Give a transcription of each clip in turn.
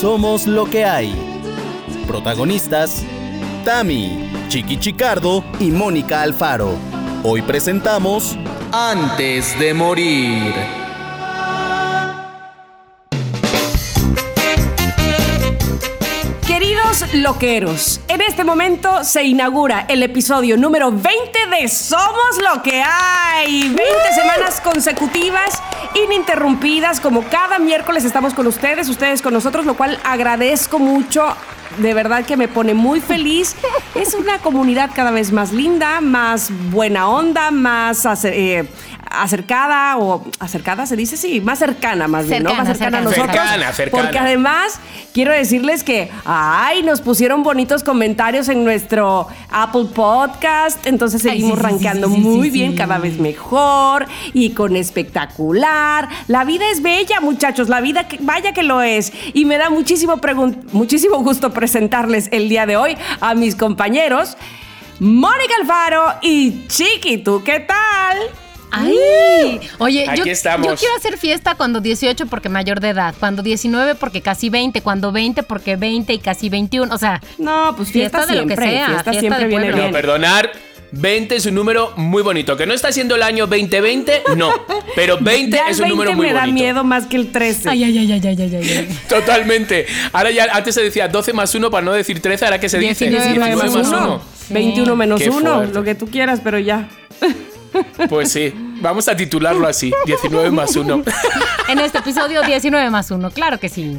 Somos lo que hay. Protagonistas: Tami, Chiqui Chicardo y Mónica Alfaro. Hoy presentamos Antes de morir. Queridos loqueros, en este momento se inaugura el episodio número 20 de Somos lo que hay. 20 semanas consecutivas, ininterrumpidas, como cada miércoles estamos con ustedes, ustedes con nosotros, lo cual agradezco mucho. De verdad que me pone muy feliz. Es una comunidad cada vez más linda, más buena onda, más eh, acercada o acercada se dice sí, más cercana más bien, ¿no? Más cercana, a nosotros. Cercana, cercana. Porque además quiero decirles que ay, nos pusieron bonitos comentarios en nuestro Apple Podcast, entonces seguimos sí, sí, sí, rankeando sí, sí, muy sí, bien, sí. cada vez mejor y con espectacular. La vida es bella, muchachos, la vida que- vaya que lo es y me da muchísimo muchísimo gusto presentarles el día de hoy a mis compañeros Mónica Alfaro y Chiqui, ¿tú qué tal? Ay, oye, Aquí yo, estamos. yo quiero hacer fiesta cuando 18 porque mayor de edad, cuando 19 porque casi 20, cuando 20 porque 20 y casi 21, o sea, No, pues fiesta, Fiesta de lo que siempre, sea, fiesta, fiesta siempre de viene pueblo. No, bien. perdonar. 20 es un número muy bonito. Que no está siendo el año 2020, no. Pero 20 Ya es un número 20 muy me da bonito. miedo más que el 13. ay, ay, ay, ay, ay, ay, ay. Totalmente. Ahora ya, antes se decía 12 más 1 para no decir 13, ahora que se dice 19 19 más 19 1. 21 menos Qué 1, fuerte. lo que tú quieras, pero ya. Pues sí, vamos a titularlo así, 19 más 1. En este episodio 19 más 1, claro que sí.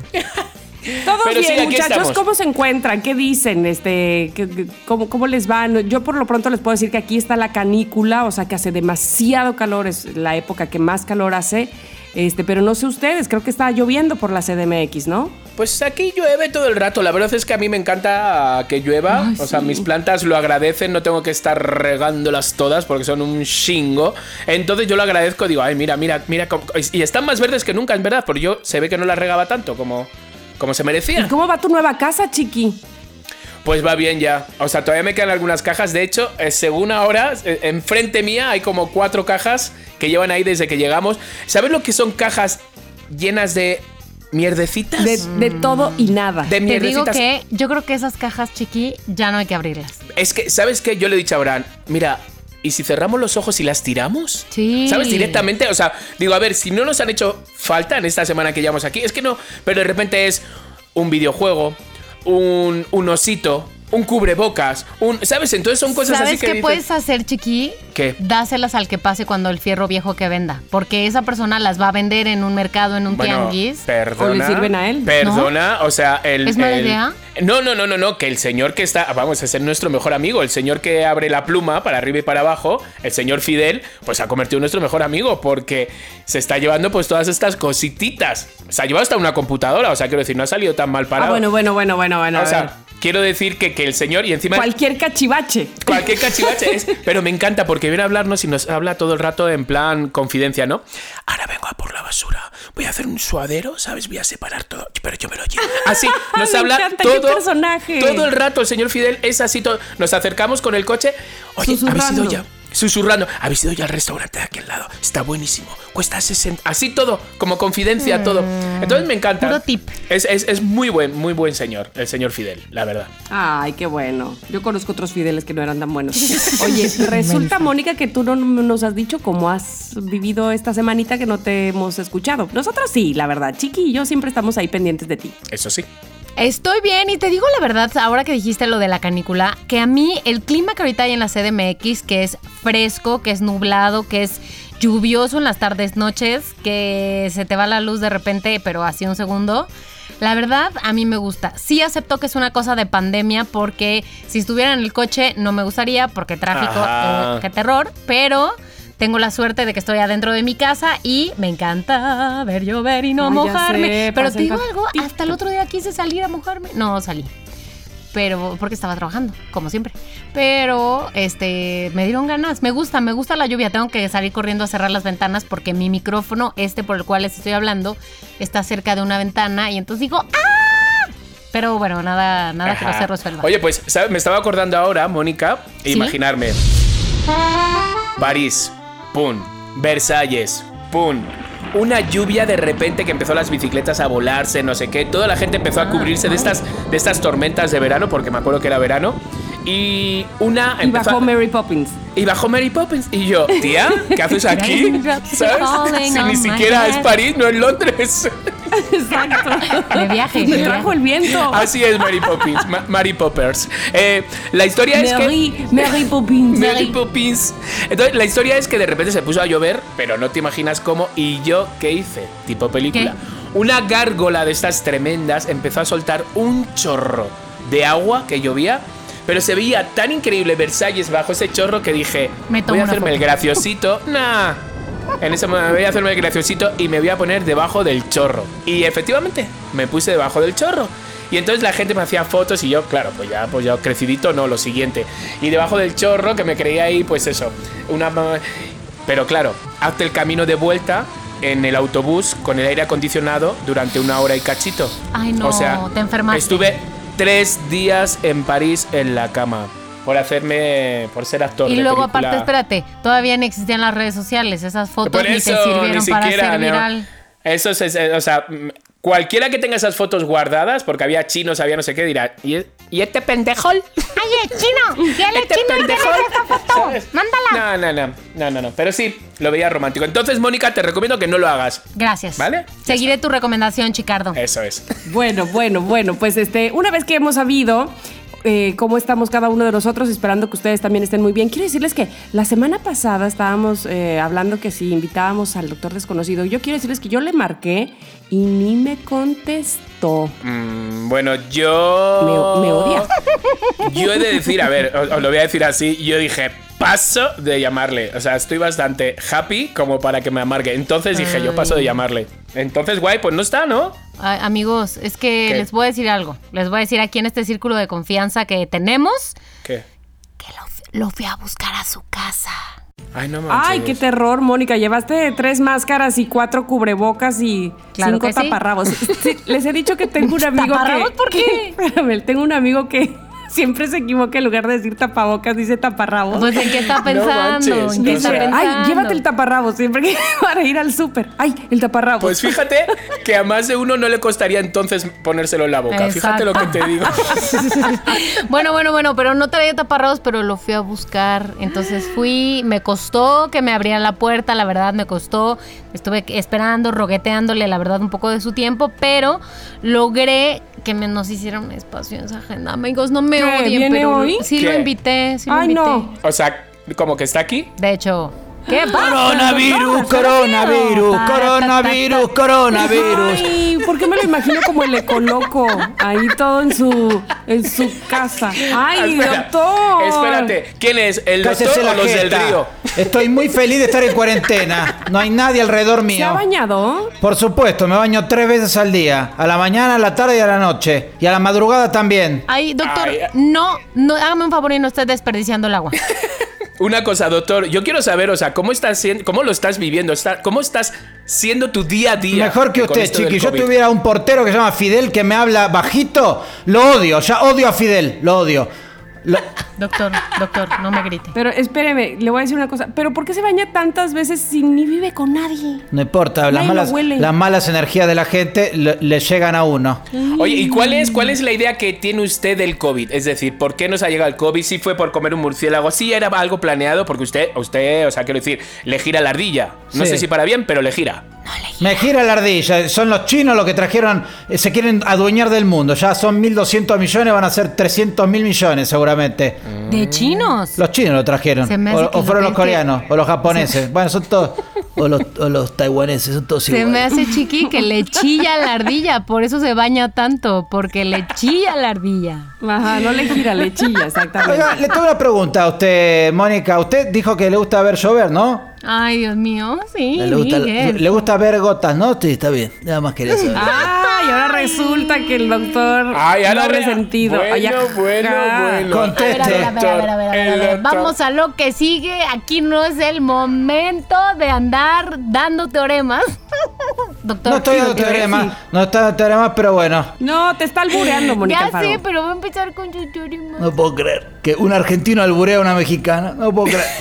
Todos Pero sí, bien, aquí muchachos, estamos. ¿cómo se encuentran? ¿Qué dicen? Este, ¿qué- qué- cómo, ¿Cómo les va? No, Yo por lo pronto les puedo decir que aquí está la canícula, o sea que hace demasiado calor, es la época que más calor hace. Este, pero no sé ustedes, creo que está lloviendo por la CDMX, ¿no? Pues aquí llueve todo el rato. La verdad es que a mí me encanta que llueva. Ay, o sea, sí. mis plantas lo agradecen. No tengo que estar regándolas todas porque son un chingo. Entonces yo lo agradezco. Digo, ay, mira, mira, mira. Y están más verdes que nunca, en verdad. Porque yo se ve que no las regaba tanto como, como se ¿Y merecía. cómo va tu nueva casa, chiqui? Pues va bien ya. O sea, todavía me quedan algunas cajas. De hecho, eh, según ahora, eh, enfrente mía hay como cuatro cajas que llevan ahí desde que llegamos. ¿Sabes lo que son cajas llenas de mierdecitas? De, de todo y nada. De Te digo mierdecitas. que yo creo que esas cajas chiqui ya no hay que abrirlas. Es que, ¿sabes qué? Yo le he dicho a Abraham, mira, ¿y si cerramos los ojos y las tiramos? Sí. ¿Sabes? Directamente, o sea, digo, a ver, si no nos han hecho falta en esta semana que llevamos aquí, es que no, pero de repente es un videojuego, un, un osito, un cubrebocas, un, ¿sabes? Entonces son cosas ¿Sabes así que qué dices- puedes hacer, chiqui? ¿Qué? Dáselas al que pase cuando el fierro viejo que venda. Porque esa persona las va a vender en un mercado, en un Bueno, tianguis. perdona. ¿O le sirven a él? Perdona, o sea, el. ¿Es mala el- idea? No, no, no, no, no, que el señor que está. Vamos, es nuestro mejor amigo. El señor que abre la pluma para arriba y para abajo, el señor Fidel, pues se ha convertido en nuestro mejor amigo porque se está llevando, pues, todas estas cosititas. Se ha llevado hasta una computadora, o sea, quiero decir, no ha salido tan mal Ah, parado. bueno, bueno, bueno, bueno, bueno. a o ver. sea, quiero decir que, que el señor, y encima. Cualquier cachivache. Cualquier cachivache es, pero me encanta porque viene a hablarnos y nos habla todo el rato en plan confidencia, ¿no? Ahora vengo a por la basura, voy a hacer un suadero, ¿sabes? Voy a separar todo, pero yo me lo llevo. Así, nos Me habla encanta, todo, personaje. todo el rato. El señor Fidel es así, todo. nos acercamos con el coche. Oye, ¿habéis ido ya? Susurrando, habéis ido ya al restaurante de aquí al lado, está buenísimo, cuesta 60, así todo, como confidencia, todo. Entonces me encanta. Puro tip. Es, es, es muy buen, muy buen señor, el señor Fidel, la verdad. Ay, qué bueno. Yo conozco otros fideles que no eran tan buenos. Oye, resulta, Mónica, que tú no nos has dicho cómo has vivido esta semanita que no te hemos escuchado. Nosotros sí, la verdad. Chiqui y yo siempre estamos ahí pendientes de ti. Eso sí. Estoy bien y te digo la verdad, ahora que dijiste lo de la canícula, que a mí el clima que ahorita hay en la CDMX, que es fresco, que es nublado, que es lluvioso en las tardes, noches, que se te va la luz de repente, pero así un segundo. La verdad, a mí me gusta. Sí acepto que es una cosa de pandemia porque si estuviera en el coche no me gustaría porque tráfico, eh, qué terror, pero tengo la suerte de que estoy adentro de mi casa y me encanta ver llover y no Ay, mojarme. sé, pero te digo algo, hasta el otro día quise salir a mojarme. No salí. Pero porque estaba trabajando, como siempre. Pero este me dieron ganas. Me gusta, me gusta la lluvia. Tengo que salir corriendo a cerrar las ventanas porque mi micrófono, este por el cual les estoy hablando, está cerca de una ventana y entonces digo ¡Ah! Pero bueno, nada, nada que no se resuelva. Oye, pues ¿sabes? me estaba acordando ahora, Mónica, ¿Sí? imaginarme. París, pum. Versalles, pum. una lluvia de repente que empezó las bicicletas a volarse, no sé qué. Toda la gente empezó a cubrirse de estas, de estas tormentas de verano, porque me acuerdo que era verano. Y una Y empezó a- bajó Mary Poppins. Y bajó Mary Poppins. Y yo, tía, ¿qué haces aquí? Si ni siquiera es. París, no es Londres. Exacto. De viaje. Me trajo el viento. Así es Mary Poppins, Ma- Mary Poppers. Eh, la historia es que... Mary, Mary Poppins. Mary Poppins. Entonces, la historia es que de repente se puso a llover, pero no te imaginas cómo. ¿Y yo qué hice? Tipo película. Una gárgola de estas tremendas empezó a soltar un chorro de agua que llovía. Pero se veía tan increíble Versalles bajo ese chorro que dije, Me voy a hacerme el foto". graciosito. Nah. En ese momento voy a hacerme el graciosito y me voy a poner debajo del chorro. Y efectivamente, me puse debajo del chorro. Y entonces la gente me hacía fotos y yo, claro, pues ya, pues ya crecidito, no, lo siguiente. Y debajo del chorro, que me creía ahí, pues eso, una... Pero claro, hazte el camino de vuelta en el autobús con el aire acondicionado durante una hora y cachito. Ay, no, o sea, te enfermaste. Estuve tres días en París en la cama por hacerme, por ser actor. Y de luego, película. aparte, espérate, todavía no existían las redes sociales. Esas fotos Por ni eso, te sirvieron ni para siquiera, ser no. viral. Eso es, es- o sea, cualquiera que tenga esas fotos guardadas, porque había chinos, había no sé qué, dirá, ¿y, y este pendejol? ¡Ay, chino! ¿Qué ¿Este pendejol? ¿Sabes? No, no, no, no, no, no, pero sí, lo veía romántico. Entonces, Mónica, te recomiendo que no lo hagas. Gracias. ¿Vale? Seguiré tu recomendación, Chicardo. Eso es. Bueno, bueno, bueno, pues este, una vez que hemos sabido eh, cómo estamos cada uno de nosotros, esperando que ustedes también estén muy bien, quiero decirles que la semana pasada estábamos eh, hablando que si invitábamos al doctor desconocido, yo quiero decirles que yo le marqué y ni me contestó. Mm, bueno, yo. Me- me odia. Yo he de decir, a ver, os, os lo voy a decir así. Yo dije, paso de llamarle. O sea, estoy bastante happy como para que me amargue. Entonces dije, yo paso de llamarle. Entonces, guay, pues no está, ¿no? Ay, amigos, es que ¿Qué? les voy a decir algo. Les voy a decir aquí en este círculo de confianza que tenemos ¿Qué? que lo, lo fui a buscar a su casa. Ay, no manches. Ay, qué terror, Mónica. Llevaste tres máscaras y cuatro cubrebocas y Claro cinco sí. taparrabos. Sí, les he dicho que tengo un amigo ¿Taparrabos? que. ¿Por qué? que- espérame, tengo un amigo que siempre se equivoca en lugar de decir tapabocas, dice taparrabos. Pues, ¿en qué está No pensando? manches, ¿En qué está pensando? Ay, llévate el taparrabos siempre que para ir al súper. Ay, el taparrabos. Pues fíjate que a más de uno no le costaría entonces ponérselo en la boca. Fíjate lo que te digo. bueno, bueno, bueno, pero no traía taparrabos, pero lo fui a buscar. Entonces fui, me costó que me abrieran la puerta, la verdad me costó. Estuve esperando, rogueteándole, la verdad, un poco de su tiempo, pero logré que me nos hiciera un espacio en esa agenda. Amigos, no me Odien, ¿Viene pero hoy? sí lo invité, sí lo Ay, invité. no. O sea, como que está aquí. De hecho, ¿qué pasa? Coronavirus, coronavirus, coronavirus, coronavirus. Ay, ¿por qué me lo imagino como el ecoloco? Ahí todo en su, en su casa. Ay, Espera, doctor. Espérate, ¿quién es? ¿El doctor Cállese o la los del jeta. río? Estoy muy feliz de estar en cuarentena. No hay nadie alrededor ¿Se ha mío. bañado? Por supuesto, me baño tres veces al día. A la mañana, a la tarde y a la noche. Y a la madrugada también. Ay, doctor, Ay. no, no, hágame un favor y no esté desperdiciando el agua. Una cosa, doctor, yo quiero saber, o sea, ¿cómo estás siendo, cómo lo estás viviendo? Está- ¿Cómo estás siendo tu día a día? Mejor que usted, chiqui. Yo tuviera un portero que se llama Fidel que me habla bajito. Lo odio, ya odio a Fidel. Lo odio. Lo- Doctor, doctor, no me grite. Pero espéreme, le voy a decir una cosa. ¿Pero por qué se baña tantas veces si ni vive con nadie? No importa, las malas, las malas energías de la gente le, le llegan a uno. Oye, ¿y cuál es, cuál es la idea que tiene usted del COVID? Es decir, ¿por qué nos ha llegado el COVID? ¿Sí fue por comer un murciélago? ¿Sí era algo planeado? Porque usted, usted, o sea, quiero decir, le gira la ardilla. No Sí. sé si para bien, pero le gira. Me gira la ardilla. Son los chinos los que trajeron, eh, se quieren adueñar del mundo. Ya son 1.200 millones, van a ser 300 mil millones seguramente. ¿De chinos? Los chinos lo trajeron. Se me hace O, que o lo fueron los coreanos, o los japoneses. Bueno, son todos. O los, o los taiwaneses, son todos Se me iguales. hace chiqui que le chilla la ardilla, por eso se baña tanto, porque le chilla la ardilla. Ajá, no le gira, le chilla, exactamente. Oiga, le tengo una pregunta a usted, Mónica. Usted dijo que le gusta ver llover, ¿no? Ay, Dios mío, sí. Le gusta, Miguel. le gusta ver gotas, ¿no? Sí, está bien. Nada más quería saber. Ah, y ahora resulta que el doctor Ay, ahora doble re- sentido. Bueno, Ay, bueno, bueno. Con- A ver, a ver, a ver, a ver, a ver, a ver, a ver. El doctor. Vamos a lo que sigue. Aquí no es el momento de andar dando teoremas. Doctor, No estoy dando sí, teorema, no estoy dando teorema, pero bueno. No, te está albureando, Mónica ya sé, pero voy a empezar con sus teoremas. No puedo creer que un argentino alburea a una mexicana. No puedo creer.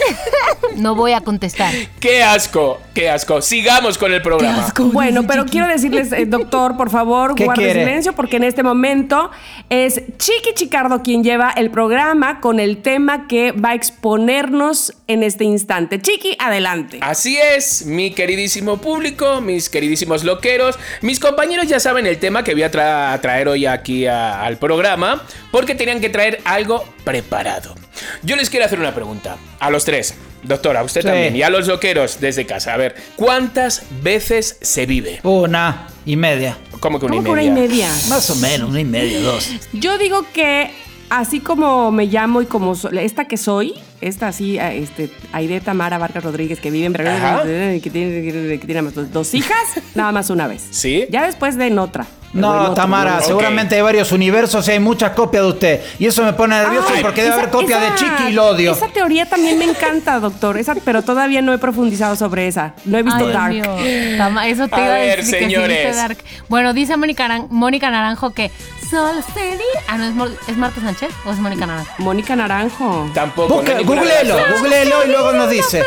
No voy a contestar. ¡Qué asco! ¡Qué asco! Sigamos con el programa. Bueno, pero quiero decirles, eh, doctor, por favor, ¿Qué guarde quiere? silencio porque en este momento es Chiqui Chicardo quien lleva el programa con el tema que va a exponernos en este instante. Chiqui, adelante. Así es, mi queridísimo público, mis queridísimos loqueros, mis compañeros ya saben el tema que voy a tra- traer hoy aquí a- al programa, porque tenían que traer algo preparado. Yo les quiero hacer una pregunta a los tres, doctora, a usted Sí. también, y a los loqueros desde casa. A ver, ¿cuántas veces se vive? Una y media. ¿Cómo que una ¿Cómo y que una media? y media? Más o menos, una y media, dos. Yo digo que así como me llamo y como so- esta que soy, esta así, a- este, Aide Tamara Vargas Rodríguez, que vive en. Veracruz, que tiene, que tiene dos, dos hijas, nada más una vez. ¿Sí? Ya después de en otra. En No, otro, Tamara, ¿no? seguramente hay varios universos y hay muchas copias de usted. Y eso me pone nervioso Ay, porque debe esa- haber copias esa- de Chiqui y lo odio. Esa teoría también me encanta, doctor. Esa, pero todavía no he profundizado sobre esa. No he visto Ay, Dark. Dios mío. Tama- Eso te A iba a decir que sí señores. viste Dark. Bueno, dice Mónica Naranjo que solo sería. Ah, no, ¿es, Mo- ¿es Marta Sánchez o es Mónica Naranjo? Mónica Naranjo. Tampoco. Busca- no googleelo, googleelo y luego nos dice.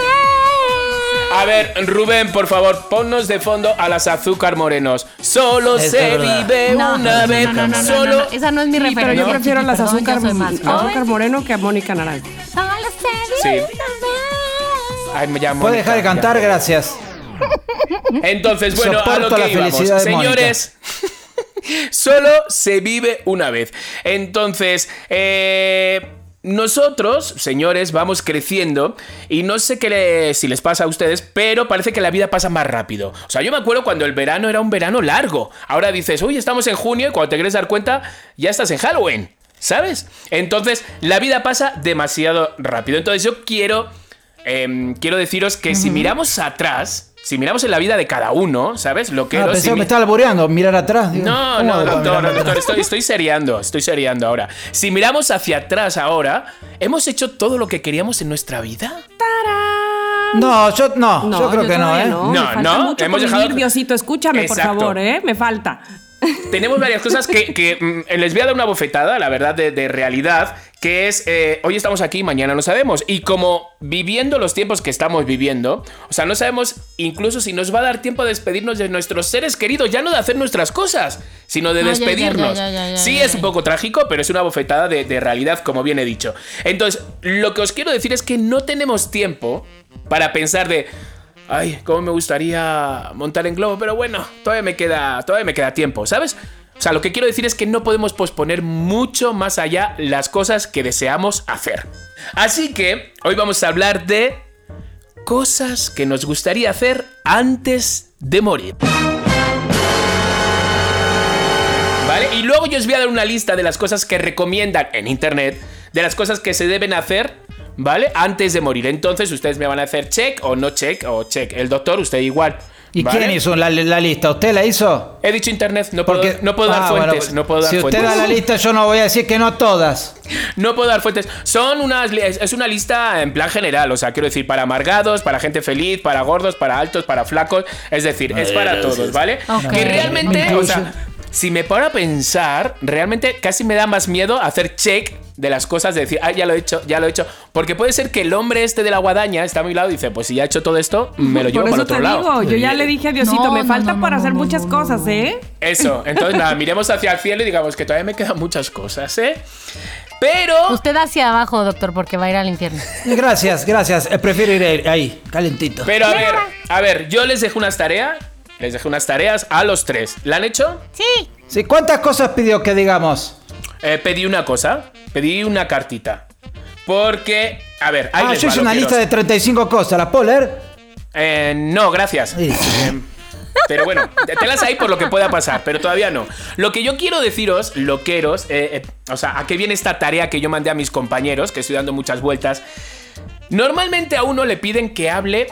A ver, Rubén, por favor, ponnos de fondo a las azúcar morenos. Solo Es se verdad. vive No, una no, vez. no, no, no, no, solo. no, Esa no es mi Sí, referencia. pero yo prefiero chiqui, las perdón, azúcar, yo más azúcar moreno que a Mónica Naranjo. Solo Sí. sería una vez. Ay, me llamo ¿Puede dejar de cantar? ya. Gracias. Entonces, bueno, a lo que la íbamos. felicidad de Señores, solo se vive una vez. Entonces, eh, nosotros, señores, vamos creciendo y no sé qué le- si les pasa a ustedes, pero parece que la vida pasa más rápido. O sea, yo me acuerdo cuando el verano era un verano largo. Ahora dices, uy, estamos en junio y cuando te quieres dar cuenta, ya estás en Halloween. ¿Sabes? Entonces, la vida pasa demasiado rápido. Entonces, yo quiero, em, quiero deciros que si miramos atrás, si miramos en la vida de cada uno, ¿sabes? Lo que Ah, pensé si que mi- me estaba albureando, mirar atrás. digo, no, ¿cómo no, doctor, mirar doctor, atrás? estoy, estoy seriando, estoy seriando ahora. Si miramos hacia atrás ahora, ¿hemos hecho todo lo que queríamos en nuestra vida? No, yo no, yo creo que no, ¿eh? No, me No, falta no, mucho hemos por dejado- vivir, Diosito, escúchame, Exacto. por favor, ¿eh? Me falta. Tenemos varias cosas que, que, mm, les voy a dar una bofetada, la verdad, de, de realidad, que es, eh, hoy estamos aquí, mañana no sabemos. Y como viviendo los tiempos que estamos viviendo, o sea, no sabemos incluso si nos va a dar tiempo de despedirnos de nuestros seres queridos, ya no de hacer nuestras cosas, sino de Ah, despedirnos. ya, ya, ya, sí, es un poco trágico, pero es una bofetada de, de realidad, como bien he dicho. Entonces, lo que os quiero decir es que no tenemos tiempo para pensar de... Ay, cómo me gustaría montar en globo, pero bueno, todavía me queda, todavía me queda tiempo, ¿sabes? O sea, lo que quiero decir es que no podemos posponer mucho más allá las cosas que deseamos hacer. Así que hoy vamos a hablar de cosas que nos gustaría hacer antes de morir. ¿Vale? Y luego yo os voy a dar una lista de las cosas que recomiendan en internet, de las cosas que se deben hacer, ¿vale? Antes de morir. Entonces ustedes me van a hacer check o no check o check. El doctor, usted igual. ¿Y ¿vale? quién hizo la, la lista? ¿Usted la hizo? He dicho internet, no puedo, no puedo dar Ah, fuentes. bueno, no puedo dar si fuentes. usted da la lista, yo no voy a decir que no todas. No puedo dar fuentes. Son unas. Es una lista en plan general. O sea, quiero decir, para amargados, para gente feliz, para gordos, para altos, para flacos. Es decir, es para todos, ¿vale? Ok. Que realmente, o sea, si me paro a pensar, realmente casi me da más miedo hacer check de las cosas, de decir, ah, ya lo he hecho, ya lo he hecho. Porque puede ser que el hombre este de la guadaña está a mi lado y dice, pues si ya he hecho todo esto, me lo llevo Por para eso otro te lado. digo, yo ya le dije a Diosito, No, me no, falta no, para no, hacer no, muchas cosas. ¿eh? Eso, entonces nada, miremos hacia el cielo y digamos que todavía me quedan muchas cosas, ¿eh? Pero... Usted hacia abajo, doctor, porque va a ir al infierno. Gracias, gracias. Eh, Prefiero ir ahí, calentito. Pero a ver, a ver, yo les dejo unas tareas. Les dejé unas tareas a los tres. ¿La han hecho? Sí. Sí, ¿Cuántas cosas pidió que digamos? Eh, pedí una cosa. Pedí una cartita. Porque, a ver, ahí Ah, yo hice una lista de 35 cosas. ¿La puedo leer? Eh, no, gracias. Sí. Eh, pero bueno, telas ahí por lo que pueda pasar, pero todavía no. Lo que yo quiero deciros, loqueros, eh, eh, o sea, ¿a qué viene esta tarea que yo mandé a mis compañeros, que estoy dando muchas vueltas? Normalmente a uno le piden que hable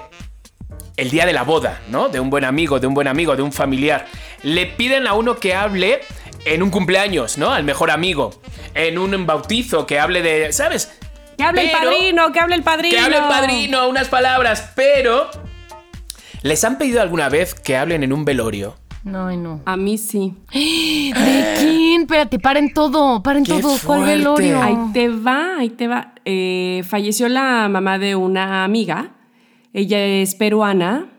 el día de la boda, ¿no? De un buen amigo, de un buen amigo, de un familiar. Le piden a uno que hable en un cumpleaños, ¿no? Al mejor amigo. En un bautizo, que hable de, ¿sabes? Que hable el padrino, que hable el padrino. Que hable el padrino, unas palabras, pero... ¿Les han pedido alguna vez que hablen en un velorio? No, no. A mí sí. ¿De quién? Espérate, paren todo, paren Qué todo. ¿Cuál fuerte. velorio? Ahí te va, ahí te va. Eh, falleció la mamá de una amiga. Ella es peruana,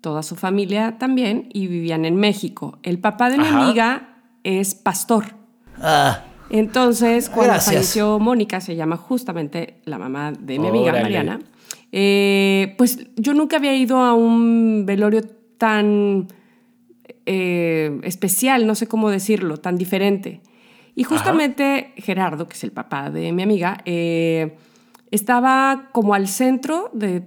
toda su familia también, y vivían en México. El papá de mi Ajá. amiga es pastor. Ah, Entonces, cuando Gracias. falleció Mónica, se llama justamente la mamá de mi amiga Órale. Mariana, eh, pues yo nunca había ido a un velorio tan eh, especial, no sé cómo decirlo, tan diferente. Y justamente Gerardo, que es el papá de mi amiga, eh, estaba como al centro de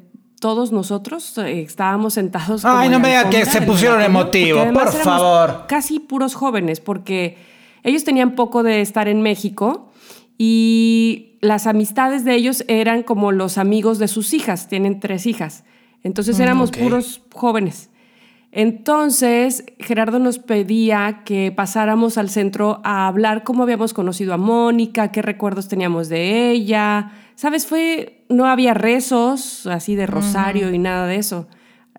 todos nosotros, eh, estábamos sentados. Ay, no me diga que se pusieron emotivos, por éramos favor. Casi puros jóvenes, porque ellos tenían poco de estar en México y las amistades de ellos eran como los amigos de sus hijas, tienen tres hijas. Entonces éramos ok. puros jóvenes. Entonces, Gerardo nos pedía que pasáramos al centro a hablar cómo habíamos conocido a Mónica, qué recuerdos teníamos de ella. ¿Sabes? Fue, no había rezos así de rosario y nada de eso.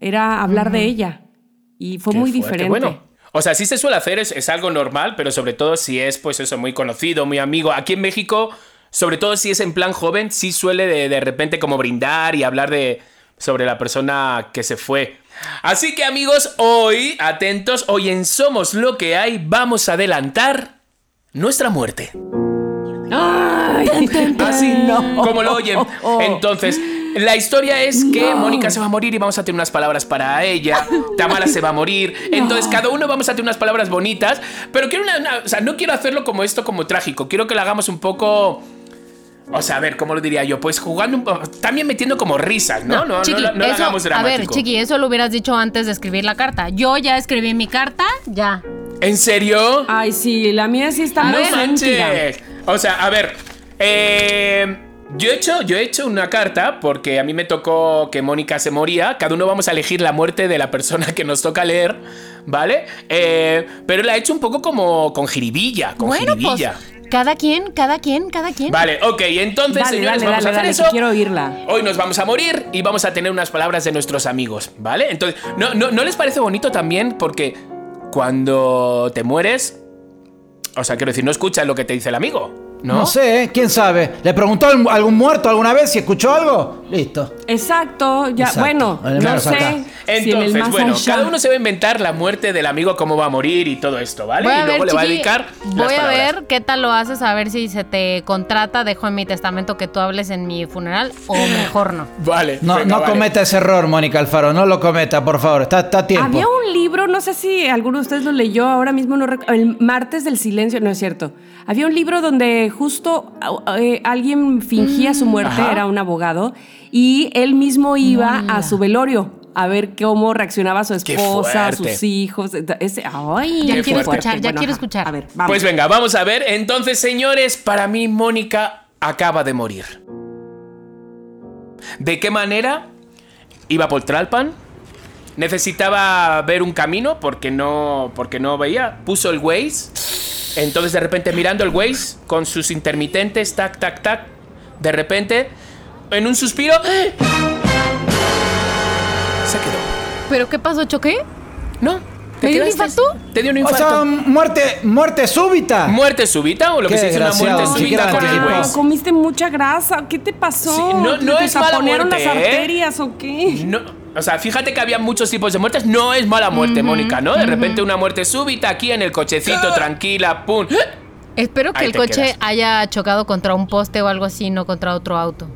Era hablar de ella. Y fue Qué muy fuerte. diferente. Bueno, o sea, sí se suele hacer, es, es algo normal, pero sobre todo si es, pues eso, muy conocido, muy amigo. Aquí en México, sobre todo si es en plan joven, sí suele de, de repente como brindar y hablar de sobre la persona que se fue. Así que amigos, hoy, atentos, hoy en Somos lo que hay, vamos a adelantar nuestra muerte. ¡Ay! Así, no. como lo oyen. Entonces, la historia es que Mónica se va a morir y vamos a tener unas palabras para ella. Tamara se va a morir. Entonces, cada uno vamos a tener unas palabras bonitas. Pero quiero una, una- O sea, no quiero hacerlo como esto, como trágico. Quiero que lo hagamos un poco. O sea, a ver, ¿cómo lo diría yo? Pues jugando un poco. También metiendo como risas, ¿no? No, no, Chiqui, lo- no lo eso- hagamos a ver, dramático. Chiqui, eso lo hubieras dicho antes de escribir la carta. Yo ya escribí mi carta, ya. ¿En serio? Ay, sí, la mía sí está ¡No muy sentida. O sea, a ver. eh, yo, he hecho, yo he hecho una carta porque a mí me tocó que Mónica se moría. Cada uno vamos a elegir la muerte de la persona que nos toca leer, ¿vale? Eh, pero la he hecho un poco como con jiribilla, con bueno, pues, cada quien, cada quien, cada quien. Vale, ok, entonces, Dale, señores, dale, vamos dale, a hacer eso. quiero oírla. Hoy nos vamos a morir y vamos a tener unas palabras de nuestros amigos, ¿vale? Entonces, ¿no, no, ¿no les parece bonito también? Porque cuando te mueres, o sea, quiero decir, no escuchas lo que te dice el amigo, ¿no? ¿No? sé, ¿eh? quién sabe. ¿Le preguntó a algún muerto alguna vez si escuchó algo? Listo. Exacto, ya, Exacto. bueno, no sé acá. si en el Entonces, bueno, allá. cada uno se va a inventar la muerte del amigo, cómo va a morir y todo esto, ¿vale? Voy a y luego ver, le va a dedicar. las voy a ver qué tal lo haces, a ver si se te contrata, dejo en mi testamento que tú hables en mi funeral o mejor no. Vale. No, venga, no vale. cometa ese error, Mónica Alfaro. No lo cometa, por favor. Está, está a tiempo. Había un libro, no sé si alguno de ustedes lo leyó, ahora mismo no recuerdo, el Martes del Silencio, no es cierto. Había un libro donde justo eh, alguien fingía su muerte, Ajá. era un abogado, y él mismo iba a su velorio a ver cómo reaccionaba su esposa, sus hijos. Ese, ay, Ya quiero fuerte. escuchar, ya Bueno, quiero ajá. escuchar. A ver, vamos. Pues venga, vamos a ver. Entonces, señores, para mí Mónica acaba de morir. ¿De qué manera? Iba por Tralpan. Necesitaba ver un camino porque no, porque no veía. Puso el Waze. Entonces, de repente, mirando el Waze con sus intermitentes, tac, tac, tac. De repente, en un suspiro. ¡eh! Se quedó. ¿Pero qué pasó, choqué? ¿No? ¿Me dio un infarto? Te dio un O infarto. sea, muerte, muerte súbita. ¿Muerte súbita o lo que se dice una muerte súbita con el. Waze? comiste mucha grasa. ¿Qué te pasó? Sí, no- no ¿Te es mala muerte, las ¿eh? arterias o qué? No, o sea, fíjate que había muchos tipos de muertes. No es mala muerte, Mónica, ¿no? De repente una muerte súbita aquí en el cochecito, tranquila, pum. Espero que Ahí el coche quedas. haya chocado contra un poste o algo así, no contra otro auto.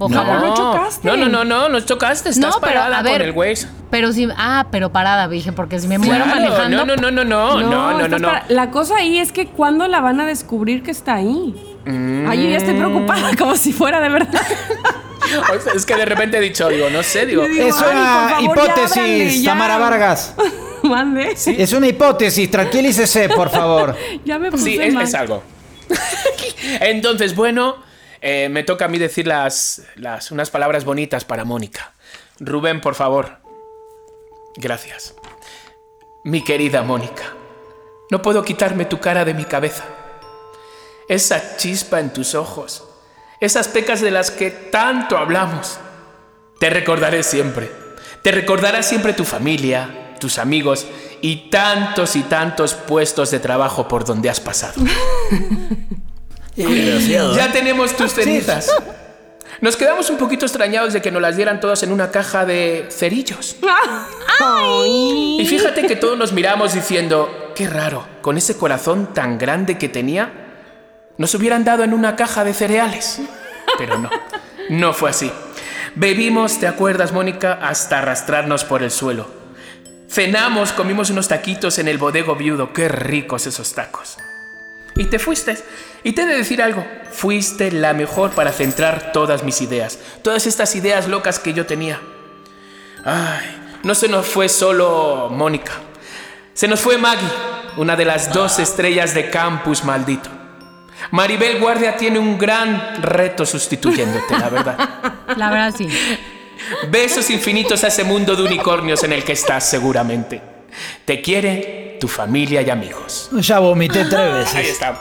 Ojalá. no chocaste. No, no, no, no, no chocaste. Estás No, pero parada a ver. con el Waze. Pero sí, ah, pero parada, dije, porque si me muero Claro, manejando. No, no, no, no, no, no, no, no, no. La cosa ahí es que cuándo la van a descubrir que está ahí. Mm. Ay, yo ya estoy preocupada, como si fuera de verdad. O sea, es que de repente he dicho, digo, no sé, digo. Es una favor, hipótesis, ya. Tamara Vargas. Mande. Es una hipótesis, tranquilícese, por favor. Ya me puse Sí, es, mal. es algo. Entonces, bueno, eh, me toca a mí decir las, las, unas palabras bonitas para Mónica. Rubén, por favor. Gracias. Mi querida Mónica, no puedo quitarme tu cara de mi cabeza. Esa chispa en tus ojos. Esas pecas de las que tanto hablamos. Te recordaré siempre. Te recordará siempre tu familia, tus amigos y tantos y tantos puestos de trabajo por donde has pasado. Ya tenemos tus cenizas. Nos quedamos un poquito extrañados de que nos las dieran todas en una caja de cerillos. Y fíjate que todos nos miramos diciendo, qué raro, con ese corazón tan grande que tenía, nos hubieran dado en una caja de cereales. Pero no, no fue así. Bebimos, ¿te acuerdas, Mónica? Hasta arrastrarnos por el suelo. Cenamos, comimos unos taquitos en el bodego viudo. Qué ricos esos tacos. Y te fuiste. Y te he de decir algo, fuiste la mejor para centrar todas mis ideas, todas estas ideas locas que yo tenía. Ay, no se nos fue solo Mónica, se nos fue Maggie, una de las dos estrellas de campus maldito. Maribel Guardia tiene un gran reto sustituyéndote, la verdad. La verdad sí. Besos infinitos a ese mundo de unicornios en el que estás seguramente. Te quiere tu familia y amigos. Ya vomité tres veces. Ahí está.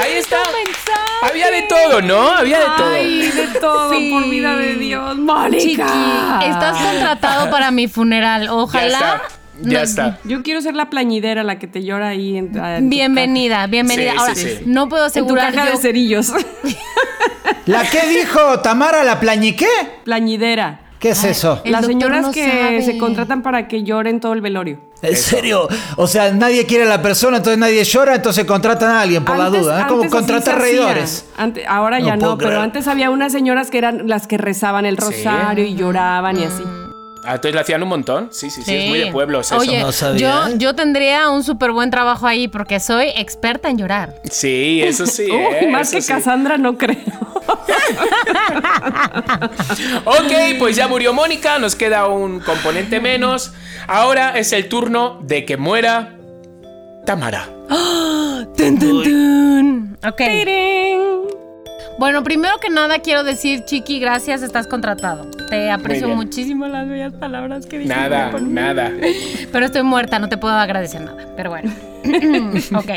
Ahí está. Había de todo, ¿no? Había de todo. Ay, de todo, Sí. por vida de Dios. Chiqui, Mónica. estás contratado para mi funeral. Ya Ojalá. Ya no- está. Yo quiero ser la plañidera, la que te llora ahí en, en tu Bienvenida, bienvenida. Sí, Ahora, sí, sí. no puedo ca- En tu asegurar caja yo- de cerillos. ¿La qué dijo Tamara la plañiqué? plañidera. ¿Qué es eso? Las señoras no que sabe. se contratan para que lloren todo el velorio. ¿En serio? O sea, nadie quiere a la persona, entonces nadie llora, entonces contratan a alguien por la Antes- duda. Es como antes contratar reidores. Ante- ahora No ya no, pero antes había unas señoras que eran las que rezaban el Sí. rosario y lloraban y así. Ah, entonces le hacían un montón. Sí, sí, sí, es muy de pueblos eso. Oye, No sabía, yo, yo tendría un súper buen trabajo ahí porque soy experta en llorar. Sí, eso sí. Uy, ¿eh? más Eso que sí. Cassandra no creo. Ok, pues ya murió Mónica, nos queda un componente menos. Ahora es el turno de que muera Tamara. Tun, tun, tun. Ok. Tirín. Bueno, primero que nada quiero decir, Chiqui, gracias, estás contratado. Te aprecio muchísimo las bellas palabras que dijiste. Nada, nada. Pero estoy muerta, no te puedo agradecer nada. Pero bueno. ok.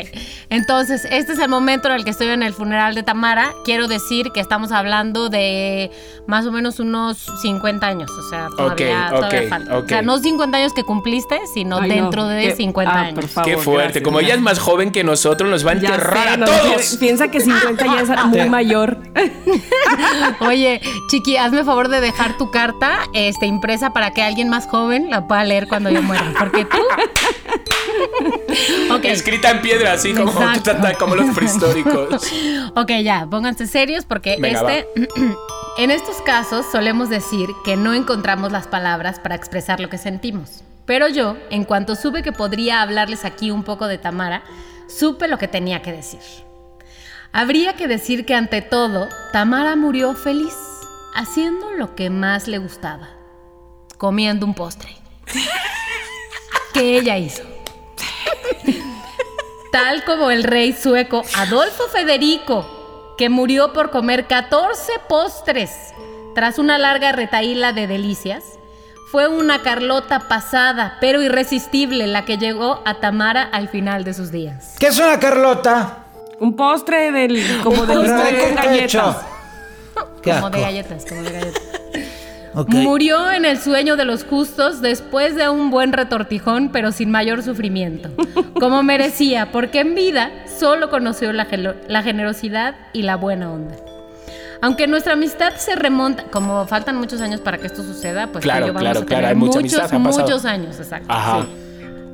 Entonces, este es el momento en el que estoy en el funeral de Tamara. Quiero decir que estamos hablando de más o menos unos 50 años. O sea, todavía, Ok, todavía falta. O sea, no 50 años que cumpliste, sino Ay, no, dentro de que- 50 ah, años. por favor, Qué fuerte. gracias, Como ella es más joven que nosotros, nos va a enterrar sé, a no, todos. Piensa que 50 ya es muy mayor. Oye, Chiqui, hazme favor de dejar tu carta este, impresa para que alguien más joven la pueda leer cuando yo muera. Porque tú. Escrita en piedra, así como, los prehistóricos. Ok, ya, pónganse serios porque Venga, este. en estos casos solemos decir que no encontramos las palabras para expresar lo que sentimos. Pero yo, en cuanto supe que podría hablarles aquí un poco de Tamara, supe lo que tenía que decir. Habría que decir que ante todo, Tamara murió feliz, haciendo lo que más le gustaba, comiendo un postre. que ella hizo. Tal como el rey sueco Adolfo Federico, que murió por comer 14 postres tras una larga retaíla de delicias, fue una Carlota pasada, pero irresistible, la que llegó a Tamara al final de sus días. ¿Qué es una Carlota? Un postre del, como del ¿Pero de postre está galletas. Como de galletas, como de galletas. Ok. Murió en el sueño de los justos después de un buen retortijón, pero sin mayor sufrimiento, como merecía, porque en vida solo conoció la, la generosidad y la buena onda. Aunque nuestra amistad se remonta, como faltan muchos años para que esto suceda, pues Claro, yo vamos claro, a claro, tener hay mucha muchos, amistad, muchos años, exacto. Ajá. sí.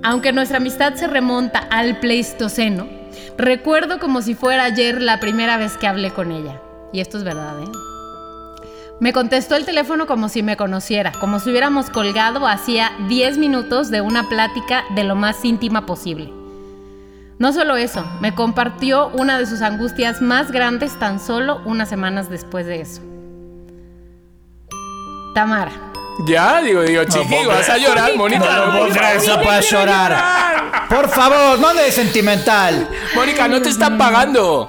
Aunque nuestra amistad se remonta al Pleistoceno, recuerdo como si fuera ayer la primera vez que hablé con ella. Y esto es verdad, ¿eh? Me contestó el teléfono como si me conociera, como si hubiéramos colgado hacía 10 minutos de una plática de lo más íntima posible. No solo eso, me compartió una de sus angustias más grandes tan solo unas semanas después de eso. Tamara. Ya, digo, digo, chiqui, vas a llorar, Mónica. No puedo creer eso para llorar. Por favor, no de sentimental. Mónica, no te están pagando.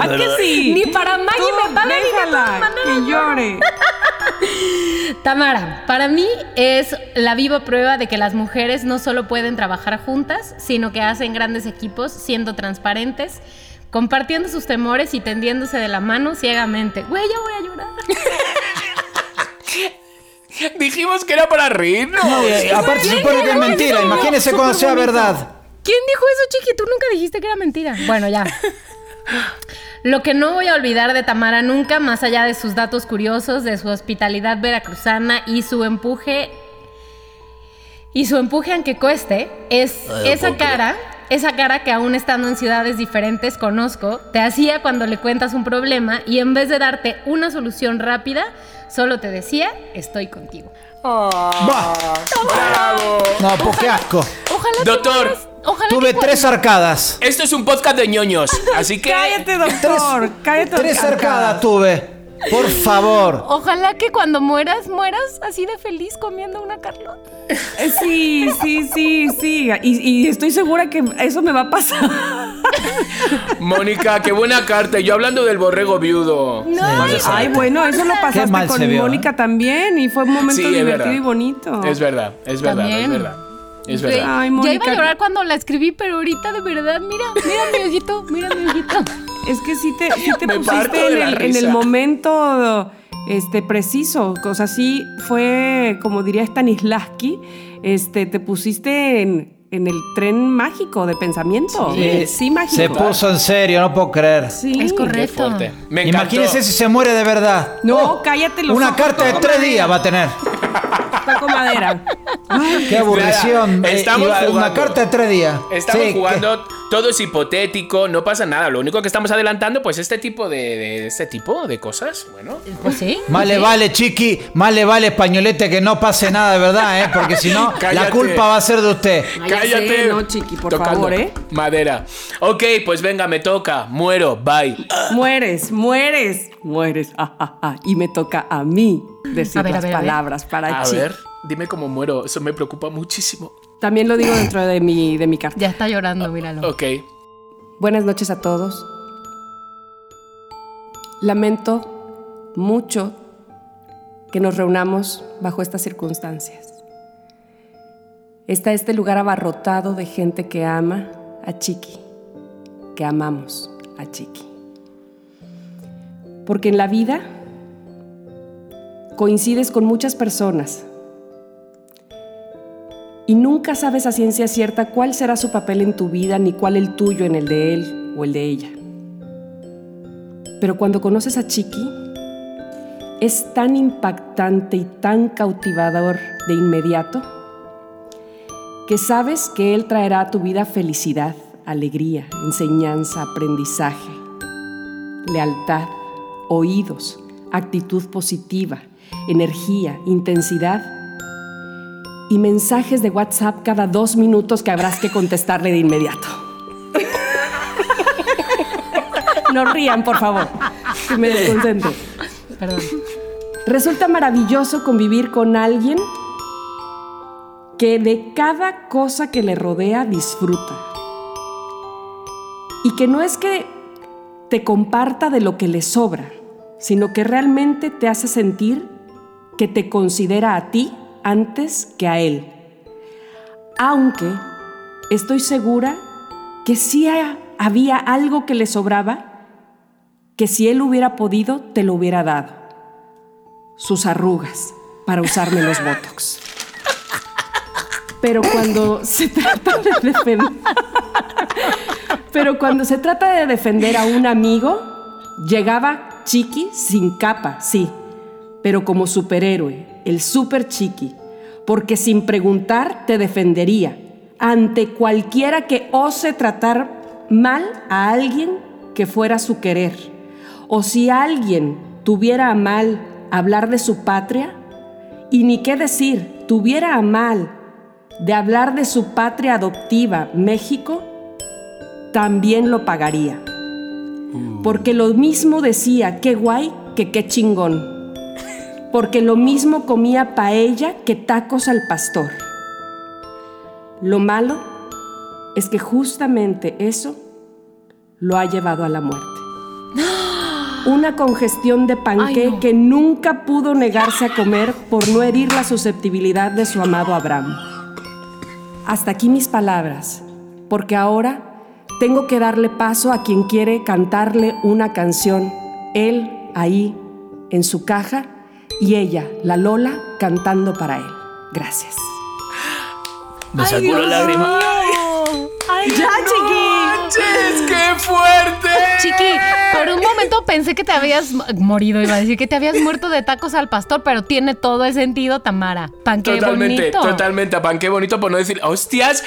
¿A que sí? Ni para Maggie Tú me pagan de déjala, maneras, que llore. Tamara, para mí es la viva prueba de que las mujeres no solo pueden trabajar juntas, sino que hacen grandes equipos siendo transparentes, compartiendo sus temores y tendiéndose de la mano ciegamente. Güey, ya voy a llorar. Dijimos que era para reírnos. No, aparte se supone que es mentira. Imagínese cuando sea verdad. ¿Quién dijo eso, Chiqui? Tú nunca dijiste que era mentira. Bueno, ya. Lo que no voy a olvidar de Tamara nunca, más allá de sus datos curiosos, de su hospitalidad veracruzana y su empuje. Y su empuje, aunque cueste, es esa cara, esa cara que aún estando en ciudades diferentes conozco, te hacía cuando le cuentas un problema y en vez de darte una solución rápida, solo te decía, estoy contigo. ¡Bravo! no, pues qué asco. Ojalá que Doctor, ojalá Tuve tres arcadas. Esto es un podcast de ñoños, así que. Cállate, doctor. Cállate. Tres arcadas tuve. Por favor. Ojalá que cuando mueras, mueras así de feliz comiendo una Carlota. Eh, Sí, sí, sí, sí. Y, y estoy segura que eso me va a pasar. Mónica, qué buena carta. Yo hablando del borrego viudo. Ay, bueno, eso lo pasaste con vio, Mónica ¿eh? también y fue un momento Sí, divertido y bonito. Es verdad, es verdad, También. es verdad. Es verdad. Ay, ya iba a llorar cuando la escribí, pero ahorita de verdad, mira, mira mi ojito, mira mi ojito. Es que sí te, sí te pusiste en el, en el risa. momento este, preciso. O sea, sí fue, como diría Stanislavski, este, te pusiste en, en el tren mágico de pensamiento. Sí, sí mágico. Se puso en serio, no puedo creer. Sí. Es correcto. fuerte. Me encantó. Imagínese si se muere de verdad. No, Oh, cállate los Una ojos, carta de tres días va a tener. Toco madera. Ay, Qué aburrición. Eh, estamos iba- Una jugando. carta de tres días. Estamos Sí, jugando, todo es hipotético, no pasa nada. Lo único que estamos adelantando, pues este tipo de, de- este tipo de cosas. Bueno, Pues sí. que- Más le vale, chiqui, más le vale españolete que no pase nada de verdad, ¿eh? Porque si no, la culpa va a ser de usted. Cállate. no, chiqui, por Tocando favor, ¿eh? Madera. Ok, pues venga, me toca. Muero, bye. Mueres, mueres, mueres. ah, ah, ah. Y me toca a mí decir A ver, a las ver, a ver. palabras para A Chi. ver, dime cómo muero. Eso me preocupa muchísimo. También lo digo dentro de mi, de mi carta. Ya está llorando, míralo. Ok. Buenas noches a todos. Lamento mucho que nos reunamos bajo estas circunstancias. Está este lugar abarrotado de gente que ama a Chiqui, que amamos a Chiqui. Porque en la vida coincides con muchas personas y nunca sabes a ciencia cierta cuál será su papel en tu vida ni cuál el tuyo en el de él o el de ella. Pero cuando conoces a Chiqui, es tan impactante y tan cautivador de inmediato que sabes que él traerá a tu vida felicidad, alegría, enseñanza, aprendizaje, lealtad, oídos, actitud positiva, energía, intensidad y mensajes de WhatsApp cada dos minutos que habrás que contestarle de inmediato. No rían, por favor, que me desconcentro. Perdón. Resulta maravilloso convivir con alguien que de cada cosa que le rodea disfruta. Y que no es que te comparta de lo que le sobra, sino que realmente te hace sentir que te considera a ti antes que a él. Aunque estoy segura que sí ha- había algo que le sobraba, que si él hubiera podido, te lo hubiera dado. Sus arrugas para usarme los botox. Pero cuando se trata de defender... Pero cuando se trata de defender a un amigo, llegaba Chiqui sin capa, sí, pero como superhéroe, el super Chiqui, porque sin preguntar te defendería ante cualquiera que ose tratar mal a alguien que fuera su querer. O si alguien tuviera a mal hablar de su patria, y ni qué decir, tuviera a mal de hablar de su patria adoptiva, México, también lo pagaría. Porque lo mismo decía qué guay que qué chingón. Porque lo mismo comía paella que tacos al pastor. Lo malo es que justamente eso lo ha llevado a la muerte. Una congestión de panqué Ay, no. que nunca pudo negarse a comer por no herir la susceptibilidad de su amado Abraham. Hasta aquí mis palabras, porque ahora tengo que darle paso a quien quiere cantarle una canción, él ahí en su caja y ella, la Lola, cantando para él. Gracias. Me sacó la lágrima. ¡Ay, ¡Ya, chiqui! ¡Manches, qué fuerte! Chiqui, por un momento pensé que te habías mo- morido, iba a decir que te habías muerto de tacos al pastor, pero tiene todo el sentido, Tamara. Pan qué Totalmente, bonito. totalmente. Pan, qué bonito por no decir, hostias,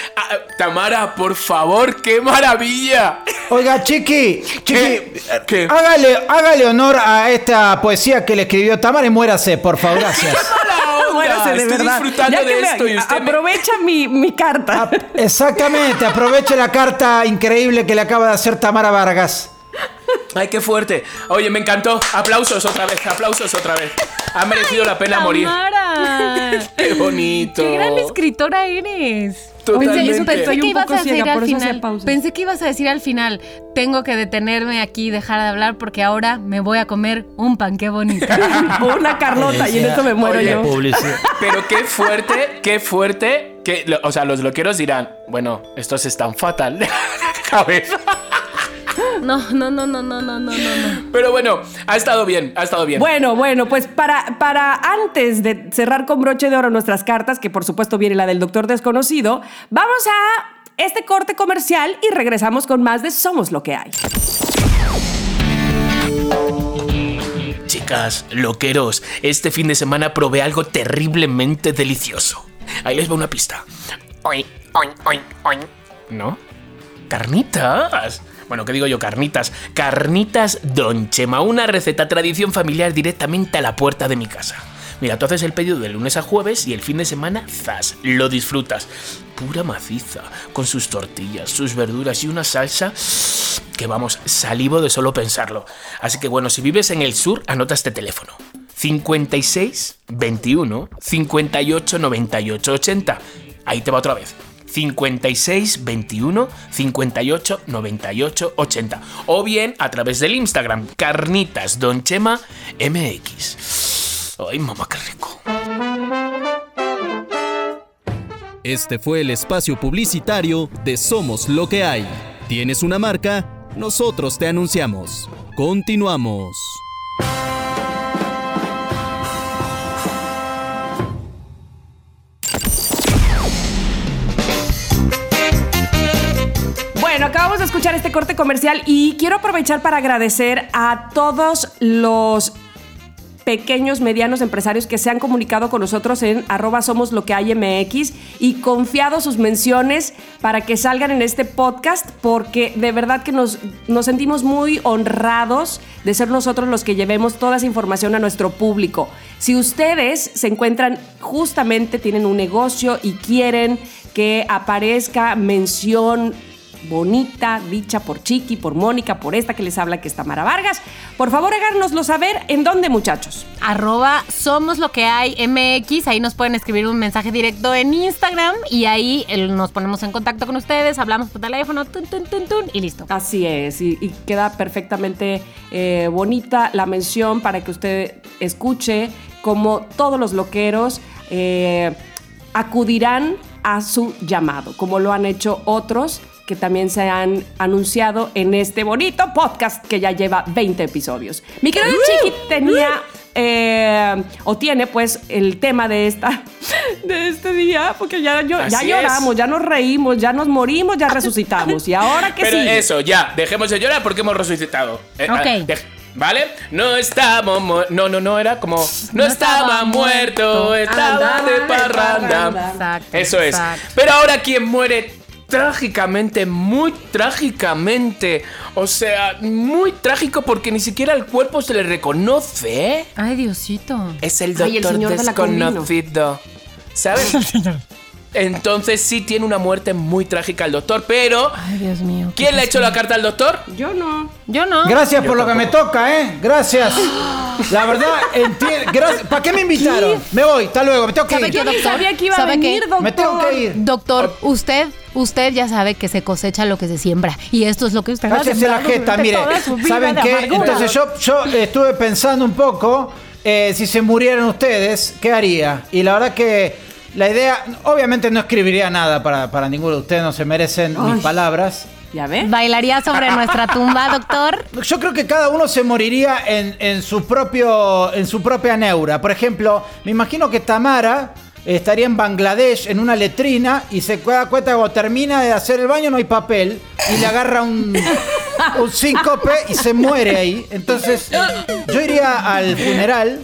Tamara, por favor, qué maravilla. Oiga, Chiqui, Chiqui, ¿Qué? ¿Qué? Hágale, hágale honor a esta poesía que le escribió Tamara y muérase, por favor, gracias. Muérase, de Estoy verdad. disfrutando Ya de me- esto y usted me- Aprovecha mi, mi carta. Exactamente, aproveche la carta increíble que le acaba de hacer Tamara Vargas. Ay, qué fuerte. Oye, me encantó. Aplausos otra vez, aplausos otra vez. Ha merecido la pena morir. Qué bonito. Qué gran escritora eres. Totalmente. Pensé, que ibas a decir ciega, al final. Pensé que ibas a decir al final. Tengo que detenerme aquí y dejar de hablar porque ahora me voy a comer un pan qué bonito. Una Carlota y en esto me muero Oye, yo. Publicidad. Pero qué fuerte, qué fuerte. Que, lo- o sea, los loqueros dirán, bueno, estos están fatal de la cabeza. No, no, no, no, no, no, no, no. Pero bueno, ha estado bien, ha estado bien. Bueno, bueno, pues para, para antes de cerrar con broche de oro nuestras cartas, que por supuesto viene la del doctor desconocido, vamos a este corte comercial y regresamos con más de Somos lo que hay. Chicas, loqueros, este fin de semana probé algo terriblemente delicioso. Ahí les va una pista. Oin, oin, oin, ¿No? Carnitas. Bueno, ¿qué digo yo? Carnitas. Carnitas Don Chema, una receta tradición familiar directamente a la puerta de mi casa. Mira, tú haces el pedido de lunes a jueves y el fin de semana, ¡zas! Lo disfrutas. Pura maciza, con sus tortillas, sus verduras y una salsa que vamos, salivo de solo pensarlo. Así que bueno, si vives en el sur, anota este teléfono. 56 21 58 98 80. Ahí te va otra vez. 56 21 58 98 80. O bien a través del Instagram, Carnitas Don Chema MX. Ay, mamá, qué rico. Este fue el espacio publicitario de Somos lo que hay. ¿Tienes una marca? Nosotros te anunciamos. Continuamos. Acabamos de escuchar este corte comercial y quiero aprovechar para agradecer a todos los pequeños, medianos empresarios que se han comunicado con nosotros en arroba somos lo que hay y confiado sus menciones para que salgan en este podcast porque de verdad que nos, nos sentimos muy honrados de ser nosotros los que llevemos toda esa información a nuestro público. Si ustedes se encuentran justamente, tienen un negocio y quieren que aparezca mención bonita, dicha por Chiqui, por Mónica, por esta que les habla que es Tamara Vargas. Por favor, háganoslo saber en dónde, muchachos. Arroba somos lo que hay MX. Ahí nos pueden escribir un mensaje directo en Instagram y ahí el- nos ponemos en contacto con ustedes, hablamos por teléfono, tun, tun, tun, tun, y listo. Así es, y, y queda perfectamente eh, bonita la mención para que usted escuche cómo todos los loqueros eh, acudirán a su llamado, como lo han hecho otros que también se han anunciado en este bonito podcast que ya lleva 20 episodios. Mi querido Chiqui tenía eh, o tiene pues el tema de esta de este día porque ya, yo- ya lloramos, es. ya nos reímos, ya nos morimos, ya resucitamos y ahora que Pero sí. eso, ya, dejemos de llorar porque hemos resucitado. Eh, Ok. ah, ¿Vale? No estamos mu- No, no, no, era como. No, estaba, muerto, estaba Andaba de parranda. parranda. Exacto, Eso es. exacto. Pero ahora quien muere trágicamente, muy trágicamente. O sea, muy trágico porque ni siquiera el cuerpo se le reconoce. ¿eh? Ay, Diosito. Es el Ay, el doctor la Combino. desconocido. ¿Sabes? Entonces sí tiene una muerte muy trágica el doctor, pero Ay, Dios mío. ¿qué ¿quién le ha hecho la carta al doctor? Yo no. Yo no. Gracias Yo por lo que me toca, ¿eh? Gracias. La verdad, entiendo. ¿Para qué me invitaron? Me voy, hasta luego, me tengo que ¿Sabe ir. Yo ni sabía que iba a ¿Sabe venir, qué? doctor. Me tengo que ir. Doctor, usted, usted ya sabe que se cosecha lo que se siembra. Y esto es lo que usted ha Cállese la jeta, mire. ¿Saben qué? amargura. Entonces yo, yo estuve pensando un poco, eh, si se murieran ustedes, ¿qué haría? Y la verdad que la idea, obviamente no escribiría nada para, para ninguno de ustedes, no se merecen mis palabras. ¿Ya ves? ¿Bailaría sobre nuestra tumba, doctor? Yo creo que cada uno se moriría en, en su propio en su propia neura. Por ejemplo, me imagino que Tamara estaría en Bangladesh en una letrina y se da cuenta que cuando termina de hacer el baño no hay papel y le agarra un, un síncope y se muere ahí. Entonces, yo iría al funeral.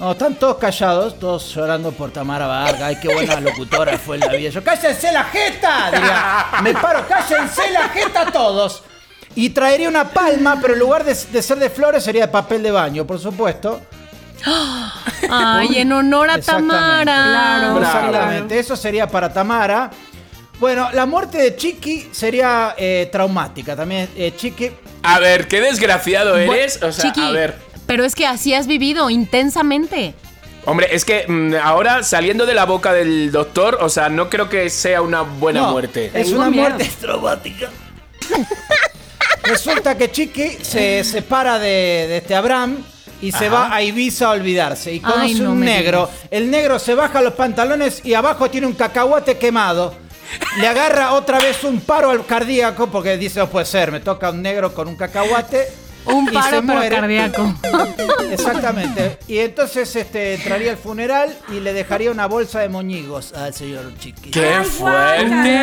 No, están todos callados, todos llorando por Tamara Vargas. Ay, qué buena locutora fue en la vida. Yo, cállense la jeta, diría. Me paro, cállense la jeta todos. Y traería una palma, pero en lugar de, de ser de flores sería de papel de baño, por supuesto. Ay, en honor a Exactamente. Tamara. Claro. Exactamente, eso sería para Tamara. Bueno, la muerte de Chiqui sería eh, traumática también. Eh, Chiqui, A ver, qué desgraciado eres. O sea, Chiqui, a ver. Pero es que así has vivido intensamente. Hombre, es que mm, ahora saliendo de la boca del doctor, o sea, no creo que sea una buena no, muerte. Es una miedo. muerte traumática. Resulta que Chiqui se separa de, de este Abraham y se va a Ibiza a olvidarse. Y conoce Ay, no un negro. El negro se baja los pantalones y abajo tiene un cacahuate quemado. Le agarra otra vez un paro al cardíaco porque dice, no puede ser, me toca un negro con un cacahuate. Un paro pero cardíaco. Exactamente. Y entonces este, entraría al funeral y le dejaría una bolsa de moñigos al señor Chiqui. ¡Qué fuerte!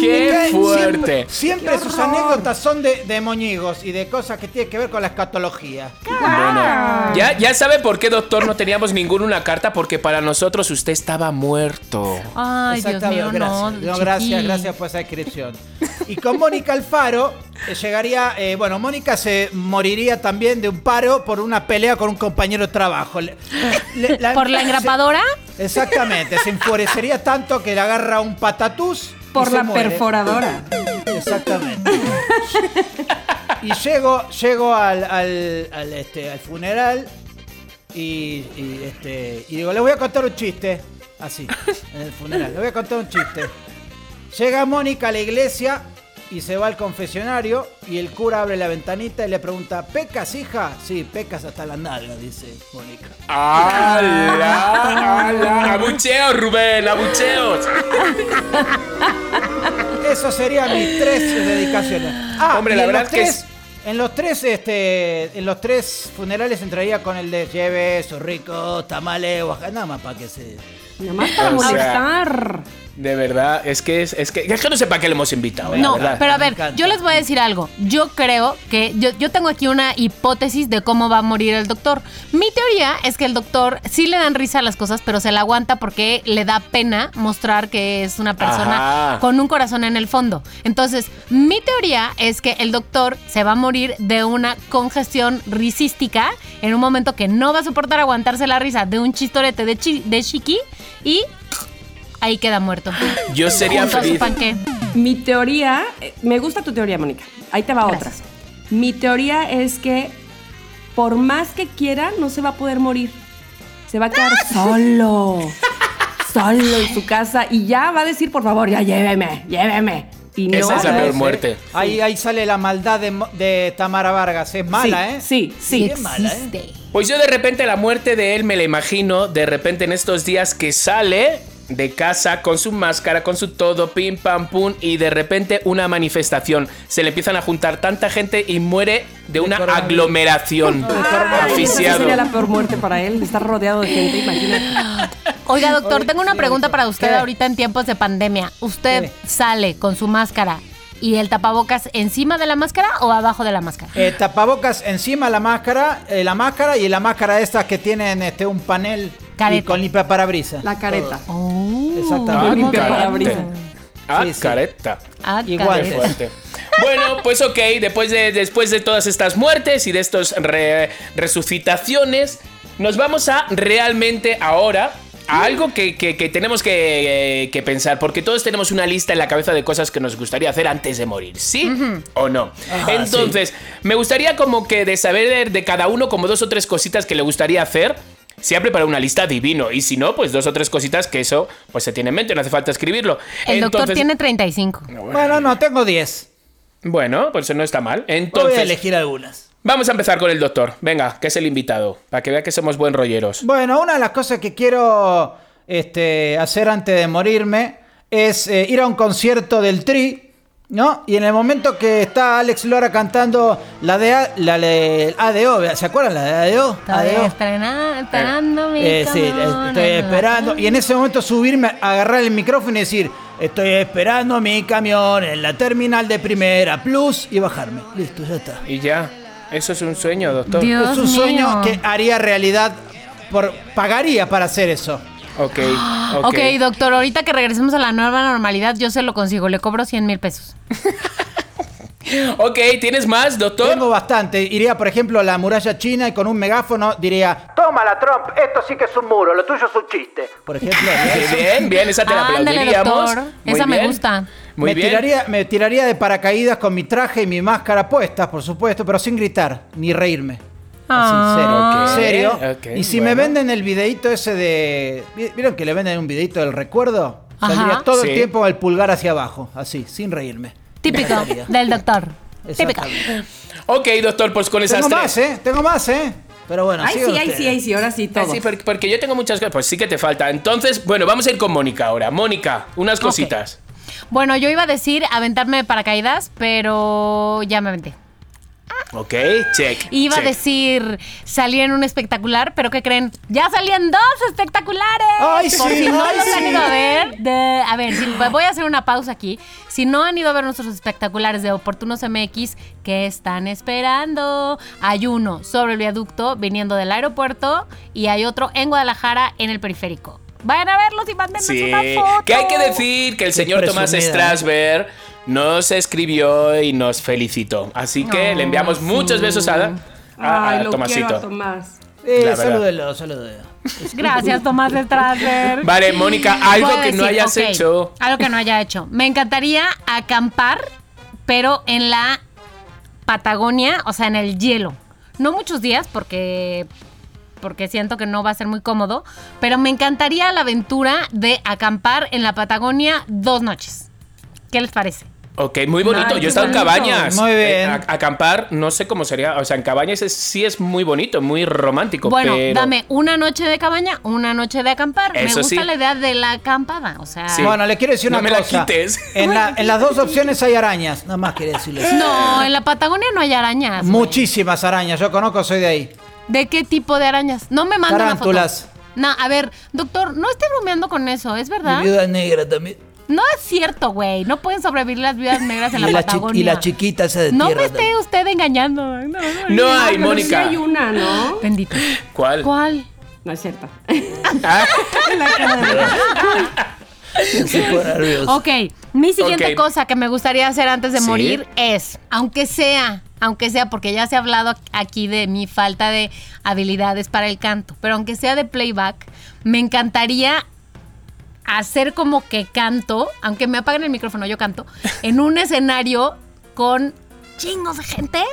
¡Qué fuerte! Siempre, siempre Qué sus anécdotas son de, de moñigos y de cosas que tienen que ver con la escatología. Bueno, ya, ya sabe por qué, doctor, no teníamos ninguna una carta, porque para nosotros usted estaba muerto. Ay, Dios Exactamente, mío, no. gracias. No, gracias, gracias por esa descripción. Y con Mónica Alfaro eh, llegaría, eh, bueno, Mónica se moriría también de un paro por una pelea con un compañero de trabajo. Le- le- ¿Por la se- engrapadora? Exactamente, se enfurecería tanto que le agarra un patatús. Por la perforadora. Exactamente. y llego, llego al, al, al, este, al funeral y, y, este, y digo, le voy a contar un chiste. Así, en el funeral. Le voy a contar un chiste. Llega Mónica a la iglesia y se va al confesionario y el cura abre la ventanita y le pregunta, ¿pecas, hija? Sí, pecas hasta la nalga, dice Mónica. ¡Hala! ¡Hala! ¡Abucheos, Rubén! ¡Abucheos! Eso serían mis tres dedicaciones. Ah, Hombre, la verdad los es que tres, En los tres, este, en los tres funerales entraría con el de lleve, su rico, tamales, Oaxaca, nada más para que se. Nada más para O sea, molestar. De verdad, es que es, es que es que no sé para qué le hemos invitado, la No, verdad. pero a ver, yo les voy a decir algo. Yo creo que yo, yo tengo aquí una hipótesis de cómo va a morir el doctor. Mi teoría es que el doctor sí le dan risa a las cosas, pero se la aguanta porque le da pena mostrar que es una persona Ajá. con un corazón en el fondo. Entonces, mi teoría es que el doctor se va a morir de una congestión risística en un momento que no va a soportar aguantarse la risa de un chistorete de, chi- de chiqui y ahí queda muerto. Yo sería Junto a su feliz. panqué. Mi teoría, me gusta tu teoría, Mónica. Ahí te va Gracias. otra. Mi teoría es que por más que quiera, no se va a poder morir. Se va a quedar solo. Solo en su casa y ya va a decir, por favor, ya lléveme, lléveme. Y no, Esa es la peor muerte. Ahí, ahí sale la maldad de, de Tamara Vargas. Es mala, sí, ¿eh? Sí, sí. Qué mala, ¿eh? Existe. Pues yo de repente la muerte de él me la imagino, de repente en estos días que sale de casa con su máscara, con su todo, pim pam pum, y de repente una manifestación. Se le empiezan a juntar tanta gente y muere de una aglomeración. Esa Asfixiado. sería la peor muerte para él, estar rodeado de gente, imagínate. Oiga, doctor, tengo una pregunta para usted ¿Qué? ahorita en tiempos de pandemia. ¿Usted ¿Qué? sale con su máscara y el tapabocas encima de la máscara o abajo de la máscara? Eh, tapabocas encima la máscara, eh, la máscara y la máscara estas que tienen este un panel y con limpia parabrisas. La careta. Oh, Exactamente. Limpia parabrisas. Ah, Sí, sí. careta. ah, Igual. careta. Fuerte. Bueno, pues ok, después de, después de todas estas muertes y de estas re- resucitaciones, nos vamos a realmente ahora algo que, que- que tenemos que, que pensar, porque todos tenemos una lista en la cabeza de cosas que nos gustaría hacer antes de morir, ¿sí o no? Entonces, me gustaría como que de saber de cada uno como dos o tres cositas que le gustaría hacer. Si ha preparado una lista divino y si no, pues dos o tres cositas que eso pues se tiene en mente, no hace falta escribirlo. El doctor Entonces- tiene 35. Bueno, no, tengo 10. bueno, pues eso no está mal. Voy a Entonces, elegir algunas. Vamos a empezar con el doctor. Venga, que es el invitado, para que vea que somos buen rolleros. Bueno, una de las cosas que quiero este, hacer antes de morirme es eh, ir a un concierto del Tri. ¿No? Y en el momento que está Alex Lora cantando la de, A- la de ADO, ¿se acuerdan la de ADO? Estoy ADO. esperando mi Eh, sí, camión estoy esperando. Y en ese momento subirme, agarrar el micrófono y decir, estoy esperando mi camión en la terminal de primera plus y bajarme. Listo, ya está. Y ya. Eso es un sueño, doctor. Dios es un sueño que haría realidad, por, pagaría para hacer eso. Ok, ok. Ok, doctor, ahorita que regresemos a la nueva normalidad, yo se lo consigo. Le cobro 100 mil pesos. Ok, ¿tienes más, doctor? Tengo bastante. Iría, por ejemplo, a la muralla china y con un megáfono diría, tómala Trump, esto sí que es un muro, lo tuyo es un chiste. Por ejemplo. Bien, bien, esa te la Ándale, aplaudiríamos. doctor. Muy Esa me gusta. Muy me, bien. Tiraría, me tiraría de paracaídas con mi traje y mi máscara puestas, por supuesto, pero sin gritar ni reírme. Ah. serio. Ok, serio. ok, y si me bueno. venden el videito ese de. ¿Vieron que le venden un videito del recuerdo? Ajá. Saldría todo Sí. el tiempo el pulgar hacia abajo, así, sin reírme. Típico Me del doctor. Típico. Ok, doctor, pues con esas Tengo tres. más, ¿eh? Tengo más, ¿eh? Pero bueno, Ay, sí, ay, sí, ay, sí, ahora sí, Ah, todo. sí, porque, porque yo tengo muchas cosas. Pues sí que te falta. Entonces, bueno, vamos a ir con Mónica ahora. Mónica, unas cositas. Bueno, yo iba a decir aventarme de paracaídas, pero ya me aventé. Ok, check. Iba check. a decir salir en un espectacular, pero ¿qué creen? ¡Ya salían dos espectaculares! ¡Ay, Por sí! si no ¡Ay, los han ido a ver, de- a ver, si- voy a hacer una pausa aquí. Si no han ido a ver nuestros espectaculares de Oportunos MX, ¿qué están esperando? Hay uno sobre el viaducto viniendo del aeropuerto y hay otro en Guadalajara en el periférico. Vayan a verlos y mándenos Sí, una foto. que hay que decir que el señor Tomás Strasberg nos escribió y nos felicitó. Así que le enviamos muchos besos a, a- a Ay, lo Tomasito. quiero a Tomás. Eh, salúdelo, salúdelo. Gracias, Tomás Strasberg. Vale, Mónica, algo que no hayas hecho. Algo que no haya hecho. Me encantaría acampar, pero en la Patagonia, o sea, en el hielo. No muchos días porque porque siento que no va a ser muy cómodo, pero me encantaría la aventura de acampar en la Patagonia dos noches. ¿Qué les parece? Ok, muy bonito. Ay, Yo he estado en cabañas. Muy bien. Eh, a- acampar, no sé cómo sería. O sea, en cabañas es- sí es muy bonito, muy romántico. Bueno, pero- dame una noche de cabaña, una noche de acampar. me gusta sí. la idea de la acampada, o sea... Sí. Bueno, le quiero decir No una me la quites. En, la- en las dos opciones hay arañas. Nada más quería decirles. No, en la Patagonia no hay arañas. Muchísimas arañas. Yo conozco, soy de ahí. ¿De qué tipo de arañas? No me manda una Tarántulas. foto. No, a ver, doctor, no esté bromeando con eso, ¿es verdad? Mi viuda negra también. No es cierto, güey. No pueden sobrevivir las vidas negras en la Y la, chi- Patagonia. y la chiquita esa de No tierra me esté también. usted engañando. No, no, No no. hay, pero Mónica. Sí hay una, ¿no? Bendito. ¿Cuál? ¿Cuál? No es cierto. Ah, nervioso. Ok, mi siguiente Ok. cosa que me gustaría hacer antes de Sí. morir es, aunque sea, aunque sea, porque ya se ha hablado aquí de mi falta de habilidades para el canto, pero aunque sea de playback, me encantaría hacer como que canto, aunque me apaguen el micrófono, yo canto, en un escenario con chingos de gente.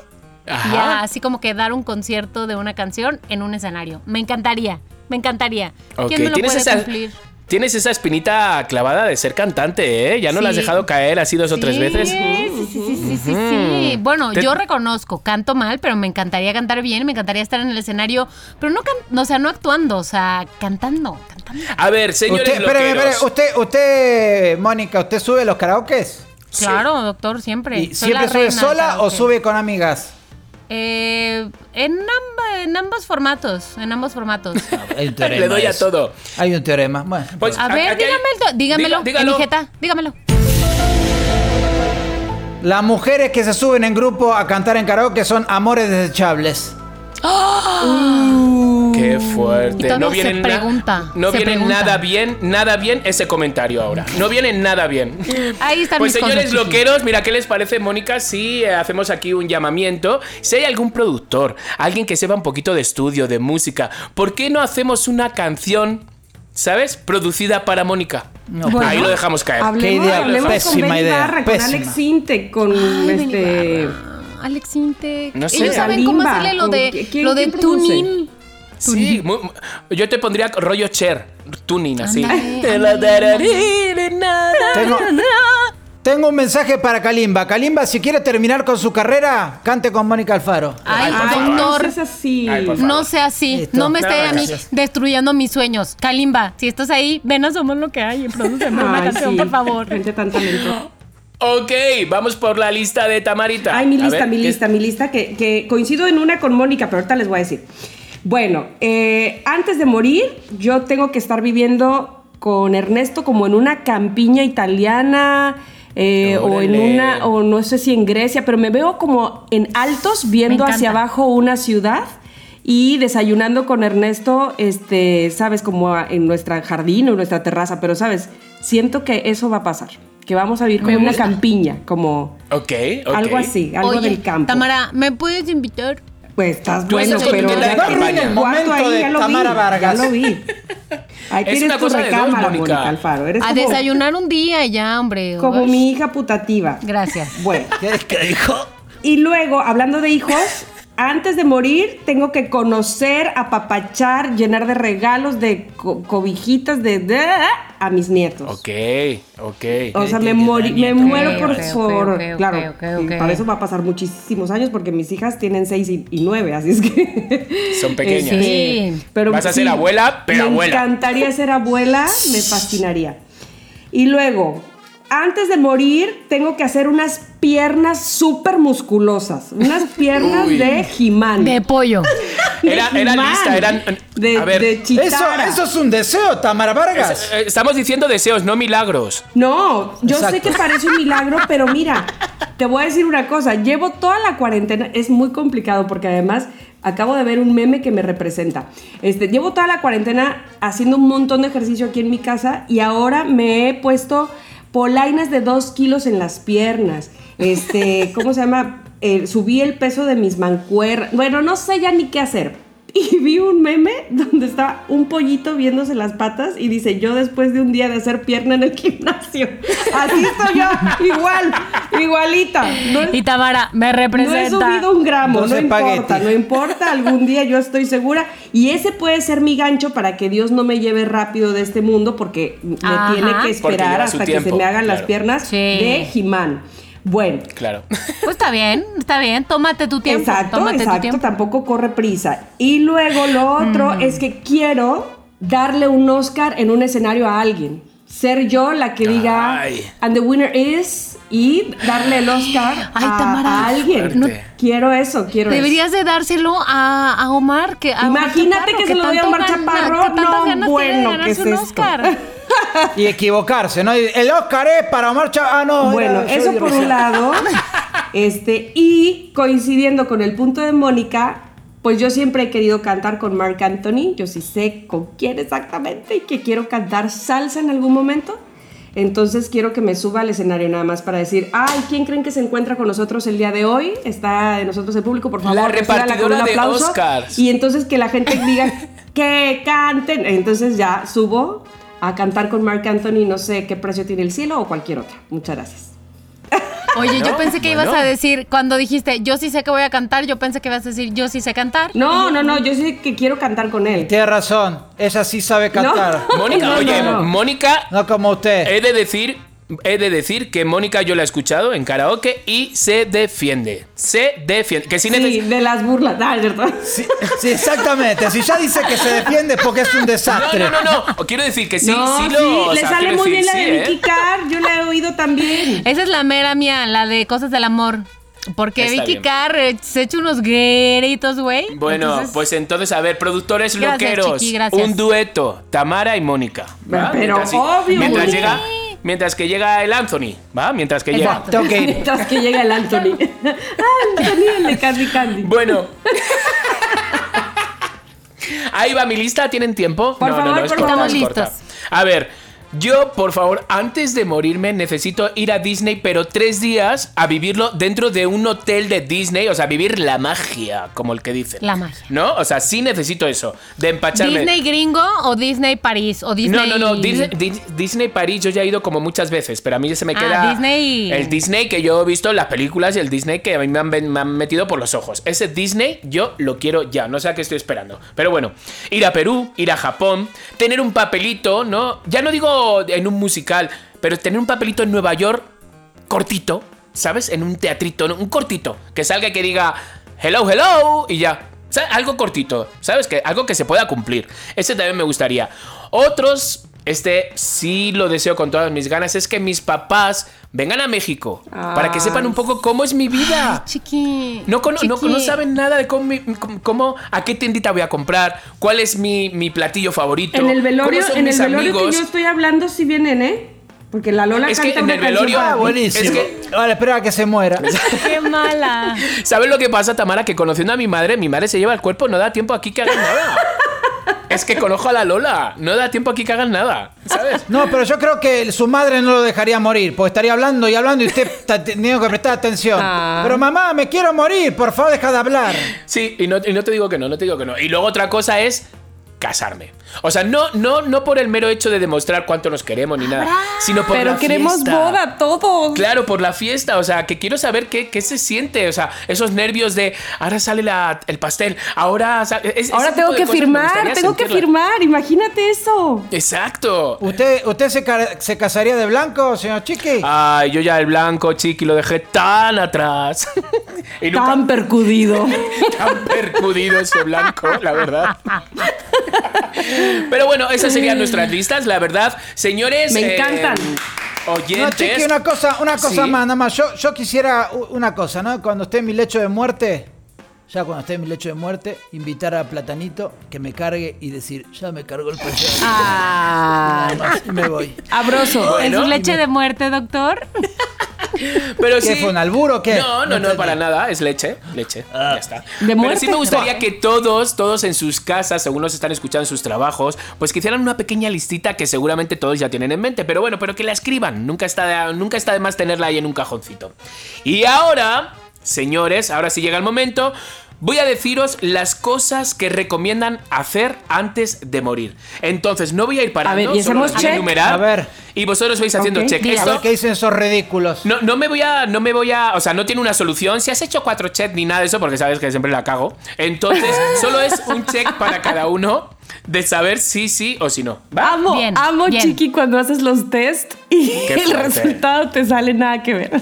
Ajá. Ya, así como que dar un concierto de una canción en un escenario. Me encantaría, me encantaría. ¿Quién me lo puede esa. cumplir? Tienes esa espinita clavada de ser cantante, ¿eh? Ya no la has Sí. dejado caer así dos o tres Sí, veces. Sí, sí, sí, sí, sí, sí. Bueno, Te- yo reconozco, canto mal, pero me encantaría cantar bien, me encantaría estar en el escenario, pero no, can- o sea, no actuando, o sea, cantando, cantando. A ver, señores Usted, espéreme, loqueros. espéreme. Usted, usted, Mónica, ¿usted sube los karaokes? Sí. Claro, doctor, siempre. ¿Y Soy siempre la sube reina sola o karaoke. sube con amigas? Eh, en, amba- en ambos formatos, en ambos formatos. Hay un Le doy a todo. Hay un teorema. Bueno, Pues, A a- ver, dígamelo, Diga- dígalo. Dígamelo. las mujeres que se suben en grupo a cantar en karaoke son amores desechables. Qué Y fuerte. No viene, pregunta, no se viene pregunta. nada bien, nada bien ese comentario ahora. No viene nada bien. Ahí están Pues mis señores cosas, loqueros, mira, ¿qué les parece, Mónica? Si eh, hacemos aquí un llamamiento, si hay algún productor, alguien que sepa un poquito de estudio, de música, ¿por qué no hacemos una canción, ¿sabes? Producida para Mónica. No, Ahí lo dejamos caer. Hablemos, idea, hablemos pésima con Ben idea, con. Alex Sinte, con Ay, este... Alex Intec. No sé. Ellos saben cómo Kalimba, hacerle lo ¿con de, quién- lo de quién produce? tuning. Sí, muy- mu- yo te pondría rollo Cher, tuning así. Tengo, tengo un mensaje para Kalimba. Kalimba, si quiere terminar con su carrera, cante con Mónica Alfaro. Ay, favor. no doctor. seas así. Ay. No sea así, Listo. no me No, esté a mí destruyendo mis sueños. Kalimba, si estás ahí, ven a Somos lo que hay y prodúceme una canción, sí, por favor. Gente tan talento. Ok, vamos por la lista de Tamarita. Ay, mi A lista, ver, mi ¿qué- lista, mi lista, que, que coincido en una con Mónica, pero ahorita les voy a decir. Bueno, eh, antes de morir, yo tengo que estar viviendo con Ernesto como en una campiña italiana. eh, o en una, o no sé si en Grecia, pero me veo como en altos viendo hacia abajo una ciudad y desayunando con Ernesto, este, sabes, como en nuestra jardín o nuestra terraza, pero sabes, siento que eso va a pasar, que vamos a vivir como en una campiña, como Ok, ok. algo así, algo Oye, del campo. Tamara, ¿me puedes invitar? Pues estás Tú bueno, tu pero ya tienes El momento ahí, de ya lo Tamara vi, Vargas. Ya lo vi. Ahí Es tienes una tu cosa de dos, recámara, Mónica. Alfaro. Eres A como, desayunar un día ya, hombre. como Uy. mi hija putativa. Gracias. Bueno, ¿Qué dijo? y luego, hablando de hijos, antes de morir tengo que conocer, apapachar, llenar de regalos, de co- cobijitas, de, de- a mis nietos. Ok, ok. O sea, me, me muero por... ok, por- ok, ok, claro, ok, y ok. para eso va a pasar muchísimos años porque mis hijas tienen seis y, y nueve, así es que... Son pequeñas. Este, Sí. pero Vas a ser sí, abuela, pero me abuela. encantaría ser abuela, me fascinaría. Y luego, antes de morir, tengo que hacer unas piernas súper musculosas. Unas piernas Uy. de Jimán. De pollo. Era- era lista, eran- De, a ver. de Eso, chitara. eso es un deseo, Tamara Vargas. Eh, Estamos diciendo deseos, no milagros. No, yo sé que parece un milagro, pero mira, te voy a decir una cosa. Llevo toda la cuarentena, es muy complicado porque además acabo de ver un meme que me representa. Este, llevo toda la cuarentena haciendo un montón de ejercicio aquí en mi casa y ahora me he puesto polainas de dos kilos en las piernas. Este, ¿cómo se llama? Eh, subí el peso de mis mancuernas. Bueno, no sé ya ni qué hacer. Y vi un meme donde está un pollito viéndose las patas y dice, yo después de un día de hacer pierna en el gimnasio. Así estoy yo, igual, igualita. No, Y Tamara, me no he representa. subido un gramo, no importa, no importa, algún día yo estoy segura. Y ese puede ser mi gancho para que Dios no me lleve rápido de este mundo porque me Ajá. tiene que esperar hasta que se me hagan las piernas Sí. de Jimán. Bueno, Claro. Pues está bien, está bien. Tómate tu tiempo. Exacto, tómate tu exacto, tiempo. tampoco corre prisa. Y luego lo otro Mm. es que quiero darle un Oscar en un escenario a alguien. Ser yo la que diga, Ay. and the winner is, y darle el Oscar Ay, a, Tamara. a alguien. Fuerte. Quiero eso, quiero Deberías de dárselo a, a Omar. Que, a Omar Imagínate Chaparro, que se lo doy a Omar Chaparro. que No, ganas de bueno, ¿qué es un esto? Oscar. Y equivocarse, ¿no? El Oscar es para Omar Chávez. Ah, no. Bueno, era- eso por un lado. Este, y coincidiendo con el punto de Mónica, pues yo siempre he querido cantar con Mark Anthony. Yo sí sé con quién exactamente y que quiero cantar salsa en algún momento. Entonces quiero que me suba al escenario nada más para decir, ay, ¿quién creen que se encuentra con nosotros el día de hoy? Está de nosotros el público, por favor. La repartidora un de aplauso. Oscars. Y entonces que la gente diga que canten. Entonces ya subo a cantar con Mark Anthony, no sé qué precio tiene el cielo o cualquier otra. Muchas gracias. Oye, yo pensé que ibas a decir, cuando dijiste, yo sí sé que voy a cantar, yo pensé que ibas a decir, yo sí sé cantar. No, no, no, yo sé que quiero cantar con él. Tiene razón. Ella sí sabe cantar. No, Mónica, No, no, oye, no. Mónica, como usted. he de decir. He de decir que Mónica yo la he escuchado en karaoke y se defiende. Se defiende. Que si Sí, neces- de las burlas. Ah, ¿cierto? Sí, sí, exactamente. Si ya dice que se defiende es porque es un No, desastre. no, no, no. Quiero decir que sí, no, sí sí, lo. o le sea, sale muy bien la sí, de ¿eh? Vicky Carr, yo la he oído también. Esa es la mera mía, la de cosas del amor. Porque Está Vicky bien. Carr eh, se echa unos gritos, güey. Bueno, Entonces, pues entonces, a ver, productores Gracias, loqueros. Chiqui, un dueto, Tamara y Mónica. ¿va? Pero mientras, obvio, Mientras llega, mientras que llega el Anthony, ¿va? Mientras que llega. Exacto. Ir. Mientras que llega el Anthony. ah, Anthony, el de Candy Candy. Bueno. Ahí va mi lista, ¿tienen tiempo? Por favor, por es favor. corta, Estamos es corta. listos. A ver, yo, por favor, antes de morirme, necesito ir a Disney, pero tres días a vivirlo dentro de un hotel de Disney, o sea, vivir la magia, como el que dicen. La magia. ¿No? O sea, sí necesito eso, de empacharme. ¿Disney gringo o Disney París? O Disney... No, no, no. Disney, Dis- Disney París yo ya he ido como muchas veces, pero a mí se me Ah, queda. Disney. El Disney que yo he visto en las películas y el Disney que a mí me han, me han metido por los ojos. Ese Disney yo lo quiero ya, no sé a qué estoy esperando. Pero bueno, ir a Perú, ir a Japón, tener un papelito, ¿no? Ya no digo en un musical, pero tener un papelito en Nueva York cortito, ¿sabes? En un teatrito, un cortito, que salga que diga hello, hello y ya. Algo cortito, ¿sabes? Que algo que se pueda cumplir. Ese también me gustaría. Otros este sí lo deseo con todas mis ganas, es que mis papás vengan a México para que sepan un poco cómo es mi vida. Chiqui. No, cono- no- chiqui. no saben nada de cómo, mi- cómo- a qué tiendita voy a comprar, cuál es mi, mi platillo favorito. En el velorio, en el mis velorio amigos. que yo estoy hablando si vienen, ¿eh? Porque la Lola Es que canta en una el velorio- Ah, buenísimo. Es que- Vale, espera a que se muera. Qué mala. ¿Sabes lo que pasa, Tamara? Que conociendo a mi madre, mi madre se lleva el cuerpo, no da tiempo aquí que hagan nada. Es que conozco a la Lola, no da tiempo aquí que hagan nada, ¿sabes? No, pero yo creo que su madre no lo dejaría morir, porque estaría hablando y hablando y usted está teniendo que prestar atención. Ah. Pero mamá, me quiero morir, por favor, deja de hablar. Sí, y no, y no te digo que no, no te digo que no. Y luego otra cosa es casarme. O sea, no, no, no por el mero hecho de demostrar cuánto nos queremos ni nada, sino por Pero la queremos fiesta. boda todos. Claro, por la fiesta, o sea, que quiero saber qué, qué se siente, o sea, esos nervios de ahora sale la- el pastel, ahora es- Ahora tengo que firmar, tengo que firmar, imagínate eso. Exacto. ¿Usted, usted se, ca- se casaría de blanco, señor Chiqui? Ay, yo ya el blanco, chiqui, lo dejé tan atrás. y nunca Tan percudido. tan percudido ese blanco, la verdad. Pero bueno, esas serían nuestras listas, la verdad. Señores. Me encantan. No, oyentes. Chiqui, una cosa, una cosa Sí. más, nada más. Yo, yo quisiera una cosa, ¿no? Cuando esté en mi lecho de muerte, ya cuando esté en mi lecho de muerte, invitar a Platanito que me cargue y decir, ya me cargó el payaso. Ah, y me voy. abroso. ¿En Bueno. su leche de muerte, doctor? Pero ¿Qué sí. fue, un albur o qué? No, no, No para nada. Es leche. Leche. ya está. ¿De? Pero sí me gustaría que todos, todos en sus casas, según nos están escuchando en sus trabajos, pues que hicieran una pequeña listita que seguramente todos ya tienen en mente. Pero bueno, pero que la escriban. Nunca está de, nunca está de más tenerla ahí en un cajoncito. Y ahora, señores, ahora sí llega el momento. Voy a deciros las cosas que recomiendan hacer antes de morir. Entonces, no voy a ir parando, A ver, ¿y solo hacemos los voy a enumerar. A ver. Y vosotros vais haciendo Ok. check. A ver qué dicen esos ridículos. no, no me voy a. No me voy a. O sea, no tiene una solución. Si has hecho cuatro checks ni nada de eso, porque sabes que siempre la cago. Entonces, solo es un check para cada uno de saber si sí o si no. ¿Va? Amo, Bien, amo, bien. Chiqui, cuando haces los test y el resultado te sale nada que ver.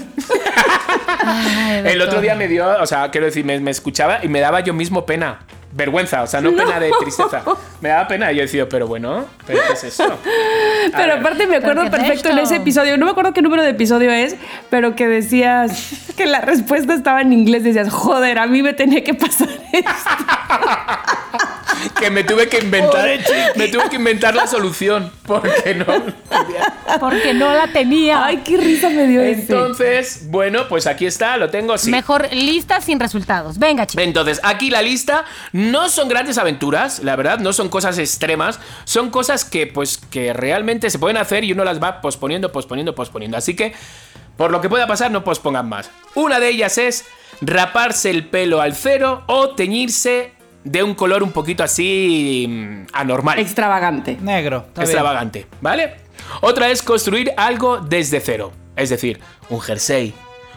Ay, El otro día me dio. O sea, quiero decir, me, me escuchaba y me daba yo mismo pena. Vergüenza, o sea, no, pena de tristeza. Me daba pena. Y yo decía, pero bueno, ¿pero qué es esto? A Pero ver. aparte me acuerdo ¿Pero qué es perfecto en ese episodio, no me acuerdo qué número de episodio es, pero que decías que la respuesta estaba en inglés, decías, joder, a mí me tenía que pasar esto. Que me tuve que inventar. Me tuve que inventar la solución. Porque no. Porque no la tenía. Ay, qué risa me dio ese. Entonces, bueno, pues aquí está, lo tengo así. Mejor lista sin resultados. Venga, chicos. Entonces, aquí la lista no son grandes aventuras, la verdad, no son cosas extremas, son cosas que pues que realmente se pueden hacer y uno las va posponiendo, posponiendo, posponiendo. Así que, por lo que pueda pasar, no pospongan más. Una de ellas es raparse el pelo al cero o teñirse de un color un poquito así mm, anormal Extravagante. Negro. bien. extravagante, ¿vale? Otra es construir algo desde cero. Es decir, un jersey,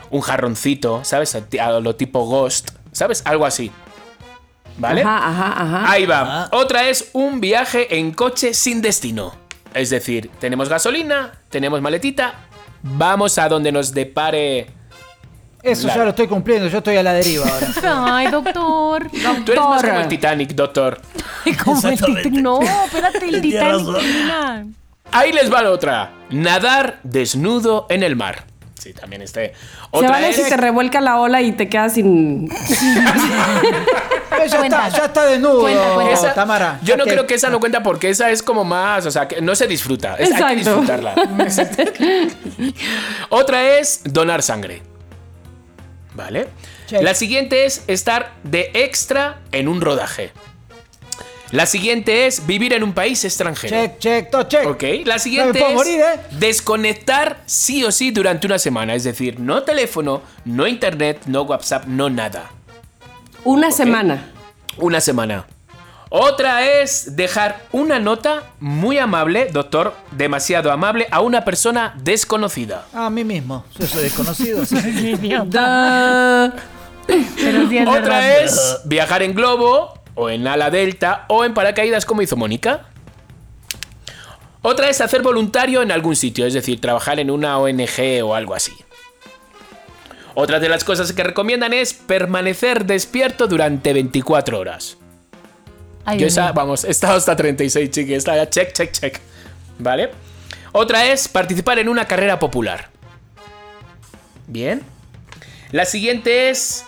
un jarroncito, ¿sabes? A lo tipo Ghost, ¿sabes? Algo así. ¿Vale? Ajá, ajá, ajá. Ahí va. Otra es un viaje en coche sin destino. Es decir, tenemos gasolina, tenemos maletita, vamos a donde nos depare. Eso ya lo estoy cumpliendo, yo estoy a la deriva ahora. Ay, doctor. Tú eres más como el Titanic, doctor. Como el Titanic. No, espérate, el Titanic. termina. Ahí les va la otra. Nadar desnudo en el mar. Sí, también este. Se Otra vale es. si te revuelca la ola y te quedas sin... Ya, está, ya está desnudo, Cuenta, cuenta. Esa- Tamara. Yo no te- creo que esa no cuenta porque esa es como más, o sea, que no se disfruta. Es, hay que disfrutarla. Otra es donar sangre. ¿Vale? Check. La siguiente es estar de extra en un rodaje. La siguiente es vivir en un país extranjero. Check, check, todo check. Ok, la siguiente es morir, ¿eh? desconectar sí o sí durante una semana. Es decir, no teléfono, no internet, no WhatsApp, no nada. Una semana. Una semana. Otra es dejar una nota muy amable, doctor, demasiado amable, a una persona desconocida. A mí mismo. Yo soy desconocido. es Otra es viajar en globo, o en ala delta, o en paracaídas como hizo Mónica. Otra es hacer voluntario en algún sitio, es decir, trabajar en una ONG o algo así. Otra de las cosas que recomiendan es permanecer despierto durante 24 horas. Ay, Yo esa, vamos, he estado hasta 36, chiqui. Esta ya check, check, check. ¿Vale? Otra es participar en una carrera popular. Bien. La siguiente es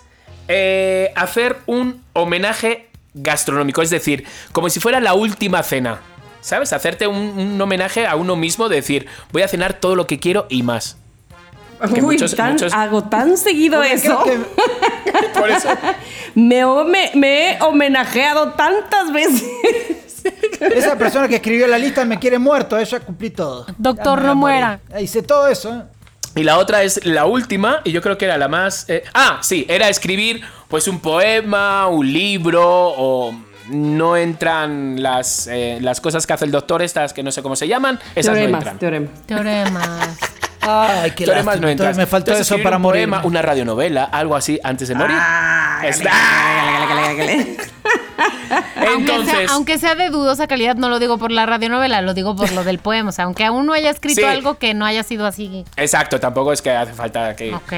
eh, hacer un homenaje gastronómico, es decir, como si fuera la última cena. ¿Sabes? Hacerte un, un homenaje a uno mismo, de decir, voy a cenar todo lo que quiero y más. Uy, muchos- tan- muchos- hago tan seguido Porque eso. que- Por eso. Me, he homenajeado tantas veces. esa persona que escribió la lista me quiere muerto, ella cumplí todo. Doctor, no muera. Hice todo eso. ¿eh? Y la otra es la última, y yo creo que era la más. eh, ah, sí, era escribir pues un poema, un libro, o no entran las, eh, las cosas que hace el doctor, estas que no sé cómo se llaman, esas no teoremas, entran. teoremas. Teoremas. Ay, qué Teoremas no entran. Entonces me faltó Entonces, eso para un morir. poema, una radionovela, algo así antes de morir. Ah, Está- Aunque sea, Entonces, aunque sea de dudosa calidad, no lo digo por la radionovela, lo digo por lo del poema. O sea, aunque aún no haya escrito Sí. algo que no haya sido así. exacto, tampoco es que hace falta que Ok.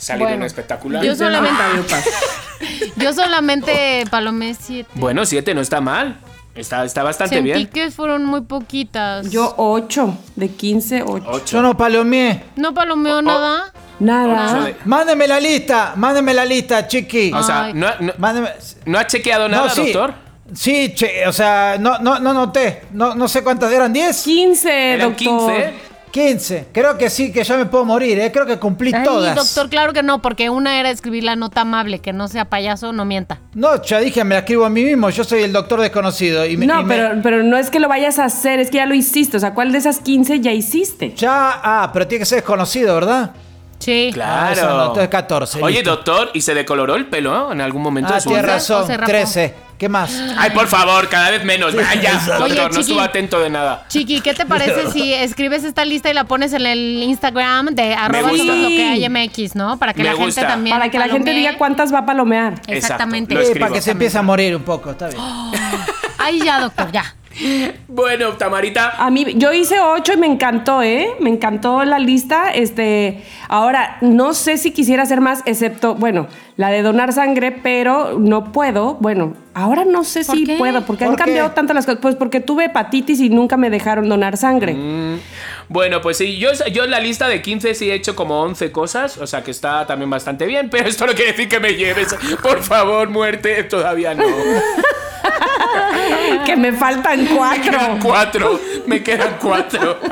Salir Bueno, un espectacular. Yo solamente, yo solamente palomé siete. Bueno, siete no está mal. Está, está bastante Sentí bien. que fueron muy poquitas. Yo 8, de 15, 8. Yo Ocho. no palomeé. no palomeo nada. Nada. Ocho de- Mándeme la lista, mándeme la lista, chiqui. O sea, no, no, Mándeme. ¿no ha chequeado nada, no, sí. doctor? Sí, che, o sea, no, no, no noté. No, no sé cuántas eran, ¿10? 15, Eran doctor. 15. 15. Creo que sí, que ya me puedo morir, ¿eh? Creo que cumplí Ay, todas. doctor, claro que no, porque una era escribir la nota amable, que no sea payaso, no mienta. No, ya dije, me la escribo a mí mismo. Yo soy el doctor desconocido. Y me- No, y me- pero, pero no es que lo vayas a hacer, es que ya lo hiciste. O sea, ¿cuál de esas 15 ya hiciste? Ya, ah, pero tiene que ser desconocido, ¿verdad? Sí. Ah, eso Claro. no, entonces 14, Oye, listo. doctor, ¿y se decoloró el pelo ¿no? en algún momento Ah, de su tienes vida? razón. o se rapó. 13. ¿Qué más? Ay, por favor, cada vez menos. Vaya, doctor, Oye, no chiqui. estuvo atento de nada. Chiqui, ¿qué te parece si escribes esta lista y la pones en el Instagram de arroba gusta. somos lo que hay MX, ¿no? Para que Me la gente gusta. también. Para que la gente diga cuántas va a palomear. Exactamente. Sí, para que se empiece a morir un poco, está bien. Ahí ya, doctor, ya. Bueno, Tamarita, A mí, yo hice 8 y me encantó, ¿eh? Me encantó la lista. Este, ahora, no sé si quisiera hacer más, excepto, bueno, la de donar sangre, pero no puedo. Bueno, ahora no sé ¿Por si qué? puedo, porque ¿Por han cambiado qué? tantas las cosas. Pues porque tuve hepatitis y nunca me dejaron donar sangre. bueno, pues sí, yo, yo en la lista de 15 sí he hecho como 11 cosas, o sea que está también bastante bien, pero esto no quiere decir que me lleves. Por favor, muerte, todavía no. que me faltan Me quedan cuatro. cuatro, me quedan cuatro.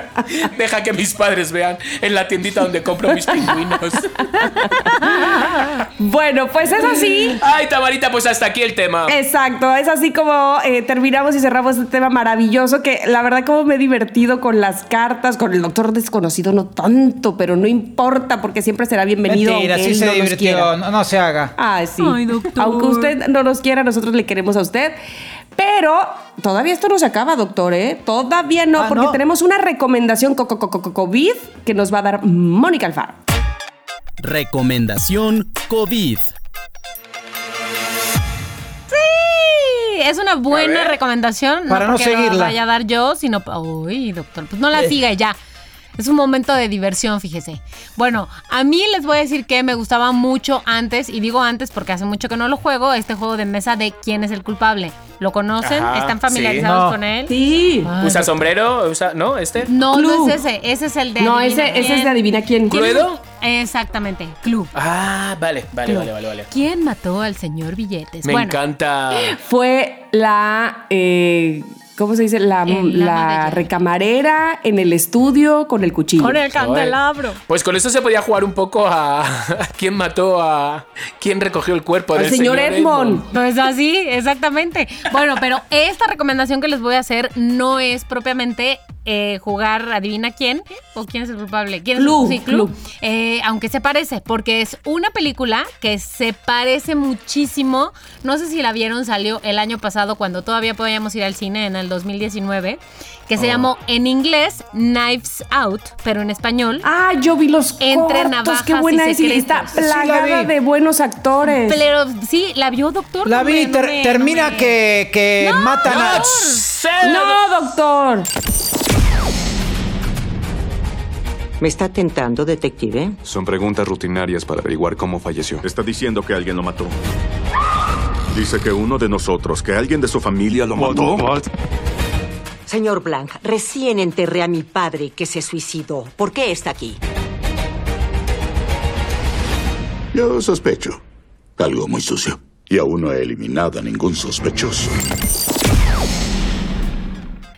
Deja que mis padres vean en la tiendita donde compro mis pingüinos. bueno, pues es así. Ay, Tamarita, pues hasta aquí el tema. Exacto, es así como eh, terminamos y cerramos este tema maravilloso que la verdad como me he divertido con las cartas, con el doctor desconocido no tanto, pero no importa porque siempre será bienvenido. Mentira, aunque sí él se no divirtió. No, no se haga. Ah, sí. Ay, doctor. Aunque usted no nos quiera, nosotros le queremos a usted. Pero todavía esto no se acaba, doctor, ¿eh? Todavía no, Ah, porque ¿no? tenemos una recomendación co- co- co- co- COVID que nos va a dar Mónica Alfaro. Recomendación COVID. Sí, es una buena recomendación. Para no seguirla. vaya a dar yo, sino. Uy, doctor, pues no la siga y ya. Es un momento de diversión, fíjese. Bueno, a mí les voy a decir que me gustaba mucho antes, y digo antes porque hace mucho que no lo juego, este juego de mesa de quién es el culpable. ¿Lo conocen? Ajá, ¿Están familiarizados sí. No. con él? Sí. Ay, ¿Usa doctor. sombrero? ¿Usa, ¿No? ¿Este? No, Clue. no es ese. Ese es el de. No, adivina ese, es de adivina quién. ¿Cluedo? Exactamente, Club. Ah, vale, vale, vale, vale, vale. ¿Quién mató al señor Billetes? Me bueno, encanta. Fue la. eh, ¿Cómo se dice? La, la recamarera en el estudio con el cuchillo. con el candelabro. Pues con eso se podía jugar un poco a, a quién mató a. quién recogió el cuerpo Al del señor Edmond. Pues así, exactamente. Bueno, pero esta recomendación que les voy a hacer no es propiamente eh, jugar adivina quién o quién es el culpable. ¿Quién es el- Clue, sí, Clue. Clue. Eh, aunque se parece, porque es una película que se parece muchísimo. No sé si la vieron, salió el año pasado cuando todavía podíamos ir al cine en el 2019, que Oh. se llamó en inglés Knives Out, pero en español. Ah, yo vi los Entre cortos, navajas qué buena y es. Está. Sí, plagada de buenos actores. Pero sí, la vio doctor. La vi, no ter- me- termina no me- que, que matan a... No, doctor. ¿Me está tentando, detective? Son preguntas rutinarias para averiguar cómo falleció. Está diciendo que alguien lo mató. Dice que uno de nosotros, que alguien de su familia lo mató. Señor Blanc, recién enterré a mi padre que se suicidó. ¿Por qué está aquí? Yo sospecho. Algo muy sucio. Y aún no he eliminado a ningún sospechoso.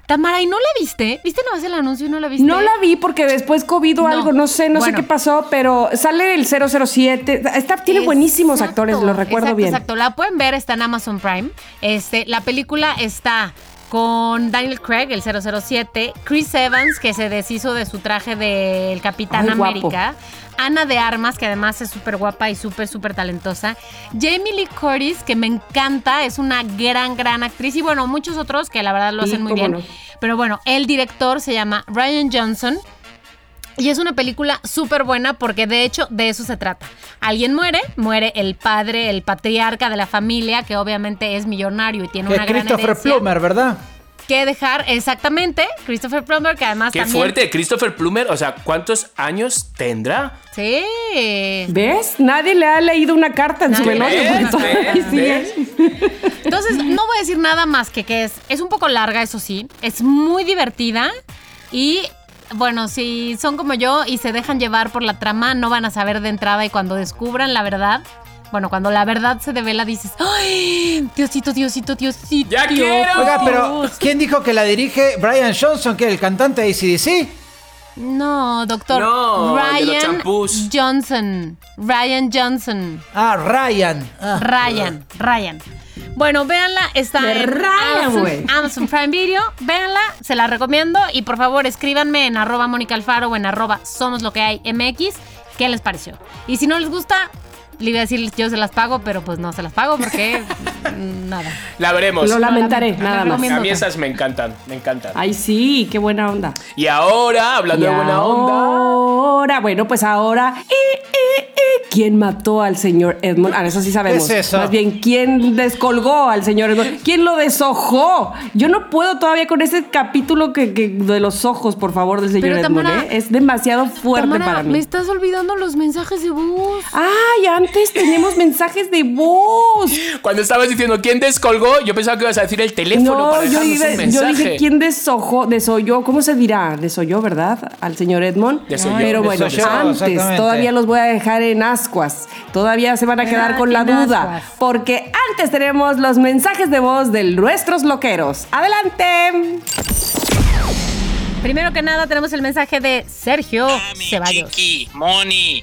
Tamara, ¿y no la viste? ¿Viste nomás el anuncio y no la viste? No la vi porque después COVID o No. algo, no sé, no Bueno. sé qué pasó, pero sale el 007. Está, tiene buenísimos actores, lo recuerdo exacto, bien. Exacto, la pueden ver, está en Amazon Prime. Este, la película está con Daniel Craig, el 007, Chris Evans, que se deshizo de su traje del Capitán Ay, guapo. América, Ana de Armas, que además es súper guapa y súper, súper talentosa, Jamie Lee Curtis, que me encanta, es una gran, gran actriz, y bueno, muchos otros que la verdad lo Sí, hacen muy bien. no. Pero bueno, el director se llama Ryan Johnson. Y es una película súper buena porque de hecho de eso se trata. Alguien muere, muere el padre, el patriarca de la familia, que obviamente es millonario y tiene Que una gran Christopher herencia. Plummer, ¿verdad? Que dejar, exactamente, Christopher Plummer, que además Qué también... fuerte, Christopher Plummer. O sea, ¿cuántos años tendrá? Sí. ¿Ves? Nadie le ha leído una carta en su velorio. Sigue. Entonces, no voy a decir nada más que que es, es un poco larga, eso sí. Es muy divertida y... Bueno, si son como yo y se dejan llevar por la trama, no van a saber de entrada y cuando descubran la verdad, bueno, cuando la verdad se devela dices, ¡ay! Diosito, Diosito, Diosito. ¡Ya quiero! Oiga, pero ¿quién dijo que la dirige Brian Johnson, que es el cantante de ACDC? No, doctor. No, Ryan. Johnson. Ryan Johnson. Ah, Ryan. Ah. Ryan, Ryan. Bueno, véanla, está en Ryan, Amazon. Amazon Prime Video. Véanla, se la recomiendo. Y por favor, escríbanme en arroba Mónica Alfaro o en arroba Somos Lo Que Hay MX. ¿Qué les pareció? Y si no les gusta, le iba a decir yo se las pago, pero pues no se las pago porque nada. La veremos. Lo lamentaré, nada más. A mí esas me encantan, me encantan. Ay, sí, qué buena onda. Y ahora, hablando Y de buena onda. Ahora, bueno, pues ahora. eh, eh, eh, ¿Quién mató al señor Edmond? Ah, eso sí sabemos. ¿Qué es eso? Más bien, ¿quién descolgó al señor Edmond? ¿Quién lo deshojó? Yo no puedo todavía con ese capítulo que, que- de los ojos, por favor, del señor Pero, Edmond. Tamara, ¿eh? Es demasiado fuerte Tamara, para mí. me estás olvidando los mensajes de voz. Ay, antes teníamos mensajes de voz. Cuando estabas diciendo quién descolgó, yo pensaba que ibas a decir el teléfono No, para yo, dejarnos iba- un yo mensaje. dije quién deshojó, desoyó, ¿cómo se dirá? Desoyó, ¿verdad? Al señor Edmond. Desoyó. Pero bueno, Desoyó, antes todavía los voy a dejar en ascuas. Todavía se van a quedar Ah, con la duda. ascuas. Porque antes tenemos los mensajes de voz de nuestros loqueros. ¡Adelante! Primero que nada, tenemos el mensaje de Sergio Ceballos. Chiqui, Moni,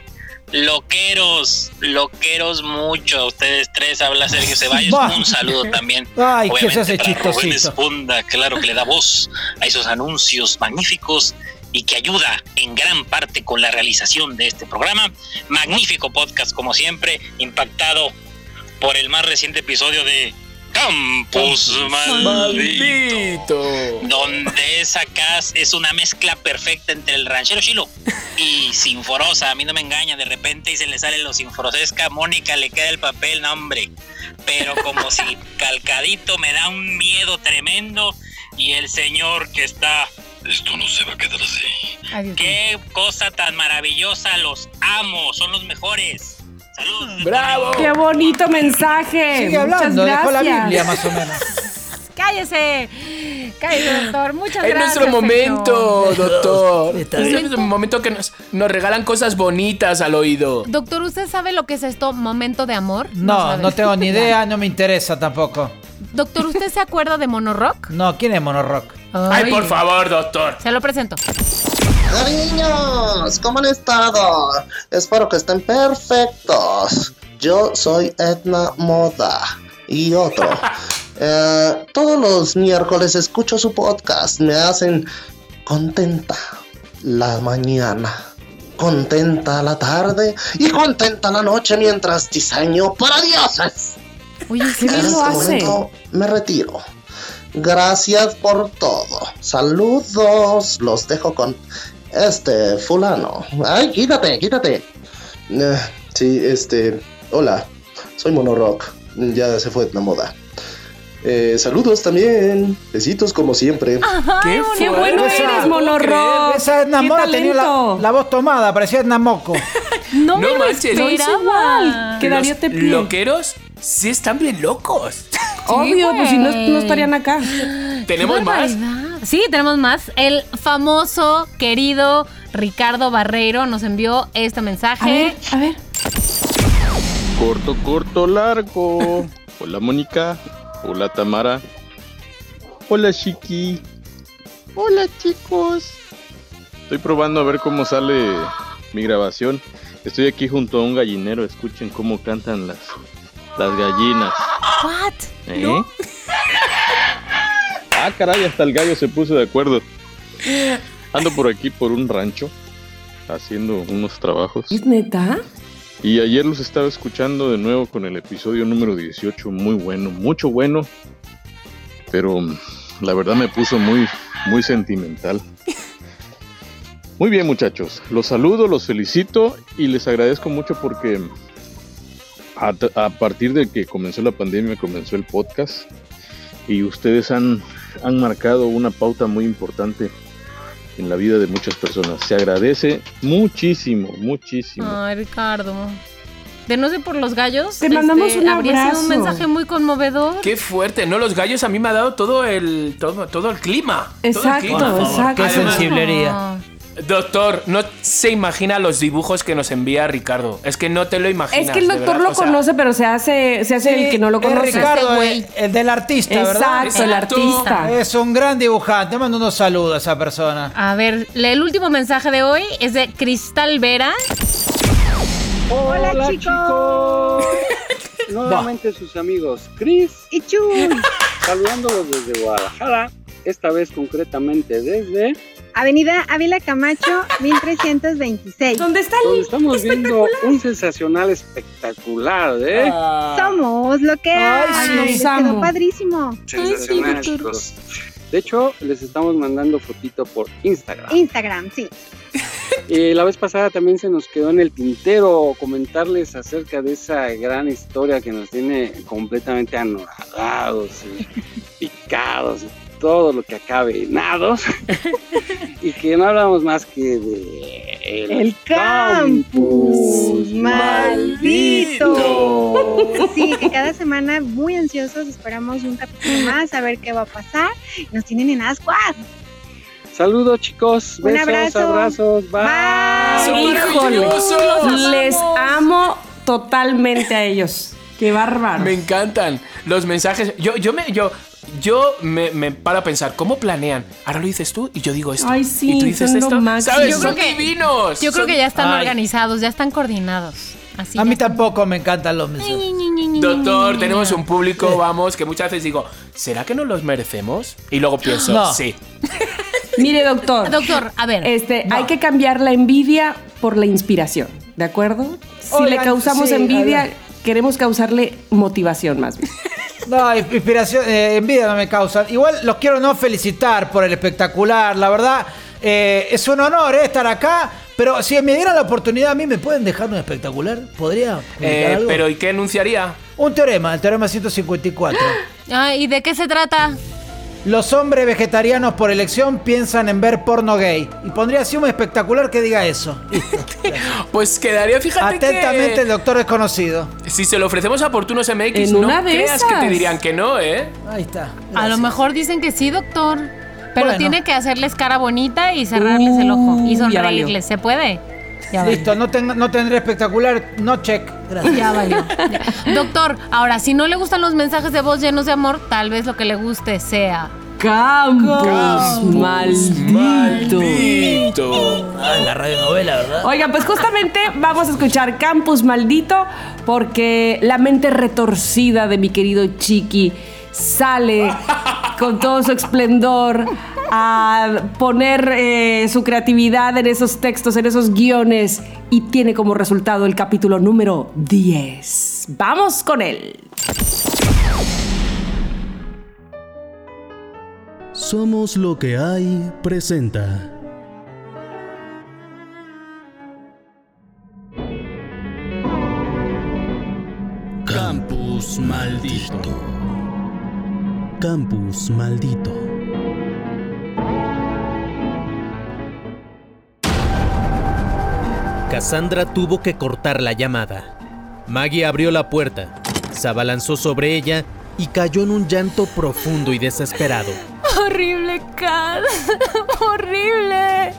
loqueros, loqueros mucho. Ustedes tres habla Sergio Ceballos. Bah. Un saludo también. Ay, ¿qué obviamente, ese para Rubén? Esponda, claro que le da voz a esos anuncios magníficos y que ayuda en gran parte con la realización de este programa. Magnífico podcast, como siempre, impactado por el más reciente episodio de Campus Maldito Maldito. donde esa casa es una mezcla perfecta entre el ranchero chilo y Sinforosa. A mí no me engaña, de repente y se le sale lo sinforosesca. Mónica le queda el papel, no hombre. Pero como si calcadito me da un miedo tremendo. Y el señor que está. Esto no se va a quedar así. Qué cosa tan maravillosa, los amo, son los mejores. Saludos. ¡Bravo! ¡Qué bonito mensaje! Sigue hablando, Muchas dejó la. Biblia más o menos. Cállese. Cállese, doctor. Muchas Es gracias. nuestro momento, señor. doctor. Es nuestro momento que nos, nos regalan cosas bonitas al oído. Doctor, ¿usted sabe lo que es esto, momento de amor? No, no tengo ni idea, no me interesa tampoco. Doctor, ¿usted se acuerda de Monorock? No, ¿quién es Monorock? Ay, por favor, doctor. Se lo presento. Cariños, ¿cómo han estado? Espero que estén perfectos. Yo soy Edna Moda y otro. Eh, todos los miércoles escucho su podcast. Me hacen contenta la mañana, contenta la tarde y contenta la noche mientras diseño para dioses. Oye, Qué En este lo hace. momento me retiro. Gracias por todo. Saludos. Los dejo con este fulano. Ay, quítate, quítate. Eh, sí, este. Hola. Soy Monorock. Ya se fue de moda. Eh, saludos también. Besitos como siempre. ¡Qué, ¡Qué bueno fuerte! eres, No Monorro! Esa Edna ¡Qué Mora tenía la, la voz tomada, parecía Edna Moco. no, me No lo manches. Lo hizo esperaba. Que Darío te pide. loqueros sí están bien locos. Obvio, pues si no, no estarían acá. Tenemos más. Sí, tenemos más. El famoso, querido Ricardo Barreiro nos envió este mensaje. A ver, a ver. Corto, corto, largo. Hola, Mónica. Hola, Tamara. Hola, Chiqui. Hola, chicos. Estoy probando a ver cómo sale mi grabación. Estoy aquí junto a un gallinero. Escuchen cómo cantan las, las gallinas. What? ¿Eh? Ah, caray, hasta el gallo se puso de acuerdo. Ando por aquí por un rancho haciendo unos trabajos. ¿Es neta? Y ayer los estaba escuchando de nuevo con el episodio número 18, muy bueno, mucho bueno, pero mm, la verdad me puso muy, muy sentimental. Muy bien muchachos, los saludo, los felicito y les agradezco mucho porque a, a partir de que comenzó la pandemia comenzó el podcast y ustedes han, han marcado una pauta muy importante en la vida de muchas personas. Se agradece muchísimo, muchísimo. Ay, Ricardo. De no sé por los gallos. Te mandamos un habría sido abrazo. un mensaje muy conmovedor. Qué fuerte, ¿no? Los gallos a mí me ha dado todo el todo, todo el clima. todo el Exacto, clima. exacto. Qué sensiblería. Doctor, no se imagina los dibujos que nos envía Ricardo. Es que no te lo imaginas. Es que el doctor lo o sea, conoce, pero se hace, se hace el que no lo es conoce. Ricardo, Este güey. el, el del artista, ¿verdad? Exacto, el artista. Es un gran dibujante. Mando unos saludos a esa persona. A ver, el último mensaje de hoy es de Cristal Vera. Hola, chicos. Nuevamente sus amigos Chris y Chuy. Saludándolos desde Guadalajara. Esta vez concretamente desde Avenida Ávila Camacho, 1326. ¿Dónde está donde el estamos viendo un sensacional espectacular, ¿eh? Ah, Somos lo que hay. Ay, sí. Los quedó padrísimo. Sensacional, chicos. De hecho, les estamos mandando fotito por Instagram. Instagram, sí. Y la vez pasada también se nos quedó en el tintero comentarles acerca de esa gran historia que nos tiene completamente anoradados y picados y todo lo que acabe en nados. y que no hablamos más que de El campus maldito. Sí, que cada semana muy ansiosos esperamos un capítulo más a ver qué va a pasar. Nos tienen en ascuas. Saludos chicos, Un besos, abrazo. abrazos, bye. Son Híjole, les amo totalmente a ellos. Qué bárbaro. Me encantan los mensajes. Yo, yo me, yo, yo me, me paro a pensar, ¿cómo planean? Ahora lo dices tú y yo digo esto. Ay, sí, y tú dices esto. ¿Sabes? Yo Son creo que- divinos. Yo creo Son- que ya están Ay. organizados, ya están coordinados. Así A mí están. tampoco me encantan los mensajes. Doctor, tenemos un público, vamos, que muchas veces digo, ¿será que no los merecemos? Y luego pienso, No. sí. Mire, doctor. Doctor, a ver. Este, hay que cambiar la envidia por la inspiración, ¿de acuerdo? Si le causamos sí, envidia, queremos causarle motivación más bien. No, inspiración, eh, envidia no me causan. Igual los quiero no felicitar por el espectacular. La verdad, eh, es un honor eh, estar acá. Pero si me dieran la oportunidad a mí, ¿me pueden dejar un espectacular? ¿Podría? Eh, algo? pero ¿y qué enunciaría? Un teorema, el teorema 154. Ah, ¿Y de qué se trata? Los hombres vegetarianos por elección piensan en ver porno gay. Y pondría así un espectacular que diga eso. Pues quedaría, fíjate Atentamente, que... el doctor desconocido. Si se lo ofrecemos a Oportunos MX, En no una de creas que te dirían que no, ¿eh? Ahí está. A lo mejor dicen que sí, doctor. Pero Bueno. tiene que hacerles cara bonita y cerrarles el ojo. Y Uh, ya valió. sonreírles. ¿Se puede? Ya. Listo, no, ten- no tendré espectacular, no check. Gracias. Ya valió. Ya. Doctor, ahora, si no le gustan los mensajes de voz llenos de amor, tal vez lo que le guste sea. Campus, maldito. Maldito. Ah, la radionovela, ¿verdad? Oigan, pues justamente vamos a escuchar Campus Maldito porque la mente retorcida de mi querido Chiqui sale con todo su esplendor a poner eh, su creatividad en esos textos, en esos guiones y tiene como resultado el capítulo número 10. Vamos con él. Somos lo que hay presenta. Campus maldito. Campus maldito. Cassandra tuvo que cortar la llamada. Maggie abrió la puerta, se abalanzó sobre ella y cayó en un llanto profundo y desesperado. Horrible, Kat. Horrible.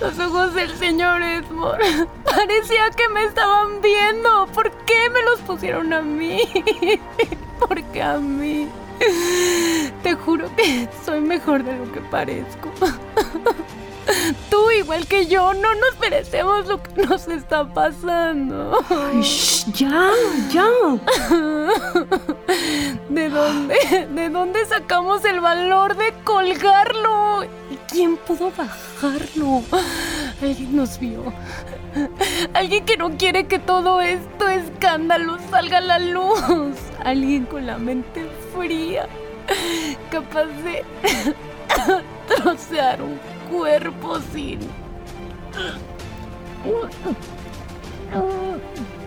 Los ojos del señor Esmore. Parecía que me estaban viendo. ¿Por qué me los pusieron a mí? ¿Por qué a mí? Te juro que soy mejor de lo que parezco. Tú, igual que yo, no nos merecemos lo que nos está pasando. Ay, shh, ya, ya. ¿De dónde? ¿De dónde sacamos el valor de colgarlo? ¿Y quién pudo bajarlo? Alguien nos vio. Alguien que no quiere que todo esto escándalo salga a la luz. Alguien con la mente fría. Capaz de trocear un cuerpo sin...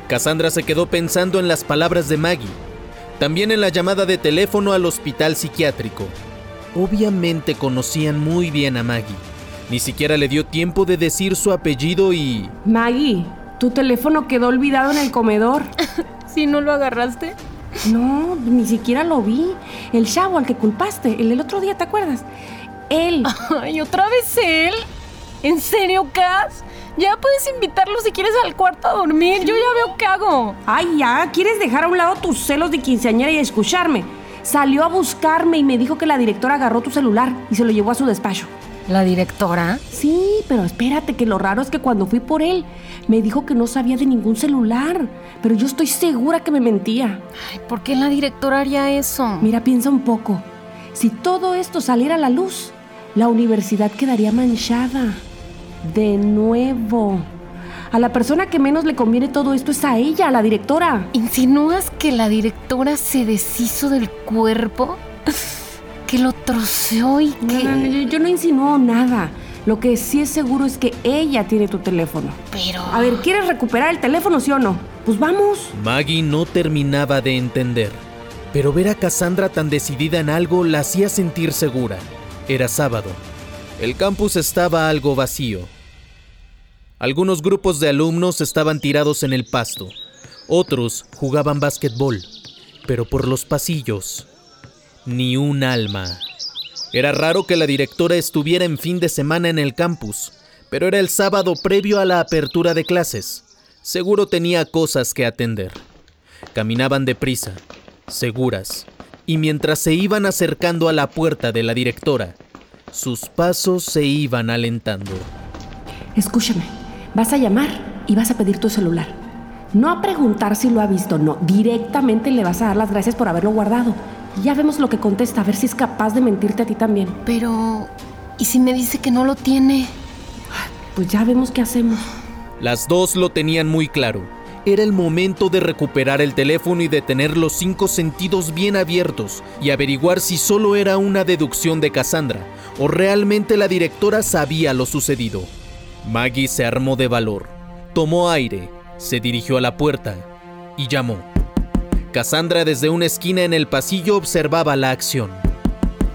Cassandra se quedó pensando en las palabras de Maggie, también en la llamada de teléfono al hospital psiquiátrico. Obviamente conocían muy bien a Maggie. Ni siquiera le dio tiempo de decir su apellido y... Maggie, tu teléfono quedó olvidado en el comedor. ¿Si no lo agarraste? No, ni siquiera lo vi. El chavo al que culpaste, el del otro día, ¿te acuerdas? Él. Ay, ¿otra vez él? ¿En serio, Cass? Ya puedes invitarlo si quieres al cuarto a dormir. Yo ya veo qué hago. Ay, ya, ¿quieres dejar a un lado tus celos de quinceañera y escucharme? Salió a buscarme y me dijo que la directora agarró tu celular y se lo llevó a su despacho. ¿La directora? Sí, pero espérate, que lo raro es que cuando fui por él, me dijo que no sabía de ningún celular. Pero yo estoy segura que me mentía. Ay, ¿por qué la directora haría eso? Mira, piensa un poco. Si todo esto saliera a la luz, la universidad quedaría manchada. De nuevo. A la persona que menos le conviene todo esto es a ella, a la directora. ¿Insinúas que la directora se deshizo del cuerpo? ¿Que lo troceó y que...? No, no, no, yo, yo no insinúo nada. Lo que sí es seguro es que ella tiene tu teléfono. Pero... A ver, ¿quieres recuperar el teléfono, sí o no? Pues vamos. Maggie no terminaba de entender, pero ver a Cassandra tan decidida en algo la hacía sentir segura. Era sábado. El campus estaba algo vacío. Algunos grupos de alumnos estaban tirados en el pasto. Otros jugaban básquetbol. Pero por los pasillos, ni un alma. Era raro que la directora estuviera en fin de semana en el campus, pero era el sábado previo a la apertura de clases. Seguro tenía cosas que atender. Caminaban deprisa, seguras, y mientras se iban acercando a la puerta de la directora, sus pasos se iban alentando. Escúchame, vas a llamar y vas a pedir tu celular. No a preguntar si lo ha visto, no. Directamente le vas a dar las gracias por haberlo guardado. Y ya vemos lo que contesta, a ver si es capaz de mentirte a ti también. Pero... ¿Y si me dice que no lo tiene? Pues ya vemos qué hacemos. Las dos lo tenían muy claro. Era el momento de recuperar el teléfono y de tener los cinco sentidos bien abiertos y averiguar si solo era una deducción de Cassandra o realmente la directora sabía lo sucedido. Maggie se armó de valor, tomó aire, se dirigió a la puerta y llamó. Cassandra desde una esquina en el pasillo observaba la acción.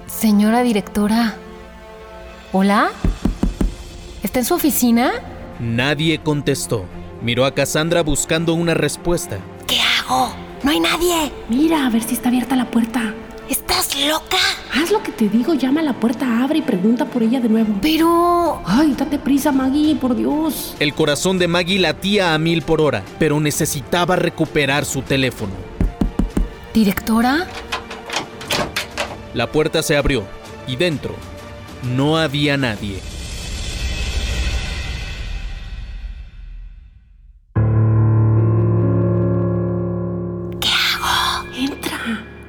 Señora directora. ¿Hola? ¿Está en su oficina? Nadie contestó. Miró a Cassandra buscando una respuesta. ¿Qué hago? No hay nadie. Mira, a ver si está abierta la puerta. ¿Estás loca? Haz lo que te digo, llama a la puerta, abre y pregunta por ella de nuevo. Pero... Ay, date prisa, Maggie, por Dios. El corazón de Maggie latía a mil por hora, pero necesitaba recuperar su teléfono. ¿Directora? La puerta se abrió y dentro no había nadie.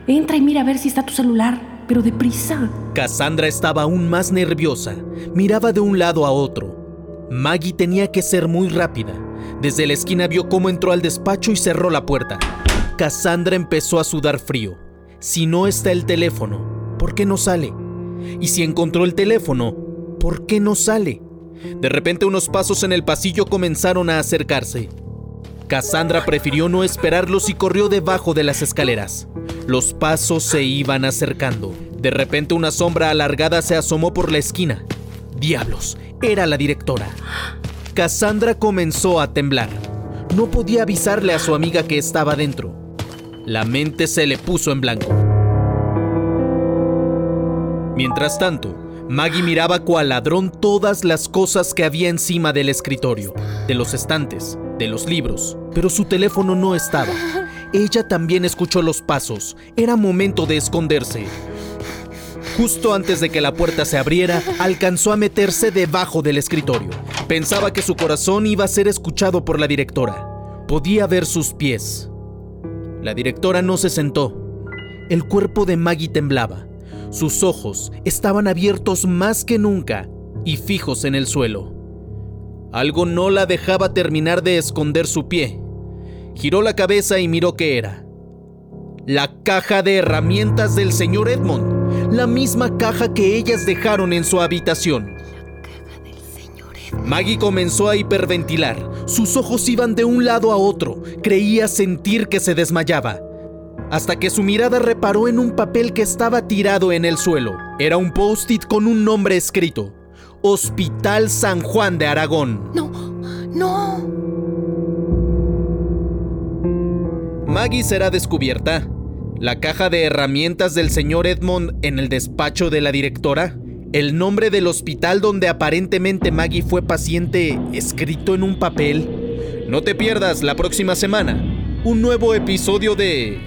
Entra, y mira a ver si está tu celular, pero deprisa. Cassandra estaba aún más nerviosa. Miraba de un lado a otro. Maggie tenía que ser muy rápida. Desde la esquina vio cómo entró al despacho y cerró la puerta. Cassandra empezó a sudar frío. Si no está el teléfono, ¿por qué no sale? Y si encontró el teléfono, ¿por qué no sale? De repente unos pasos en el pasillo comenzaron a acercarse. Cassandra prefirió no esperarlos y corrió debajo de las escaleras. Los pasos se iban acercando. De repente una sombra alargada se asomó por la esquina. Diablos, era la directora. Cassandra comenzó a temblar. No podía avisarle a su amiga que estaba dentro. La mente se le puso en blanco. Mientras tanto, Maggie miraba cual ladrón todas las cosas que había encima del escritorio, de los estantes, de los libros, pero su teléfono no estaba. Ella también escuchó los pasos. Era momento de esconderse. Justo antes de que la puerta se abriera, alcanzó a meterse debajo del escritorio. Pensaba que su corazón iba a ser escuchado por la directora. Podía ver sus pies. La directora no se sentó. El cuerpo de Maggie temblaba. Sus ojos estaban abiertos más que nunca y fijos en el suelo. Algo no la dejaba terminar de esconder su pie. Giró la cabeza y miró qué era. La caja de herramientas del señor Edmond. La misma caja que ellas dejaron en su habitación. Maggie comenzó a hiperventilar. Sus ojos iban de un lado a otro. Creía sentir que se desmayaba. Hasta que su mirada reparó en un papel que estaba tirado en el suelo. Era un post-it con un nombre escrito. Hospital San Juan de Aragón. No, no. Maggie será descubierta. La caja de herramientas del señor Edmond en el despacho de la directora. El nombre del hospital donde aparentemente Maggie fue paciente escrito en un papel. No te pierdas la próxima semana un nuevo episodio de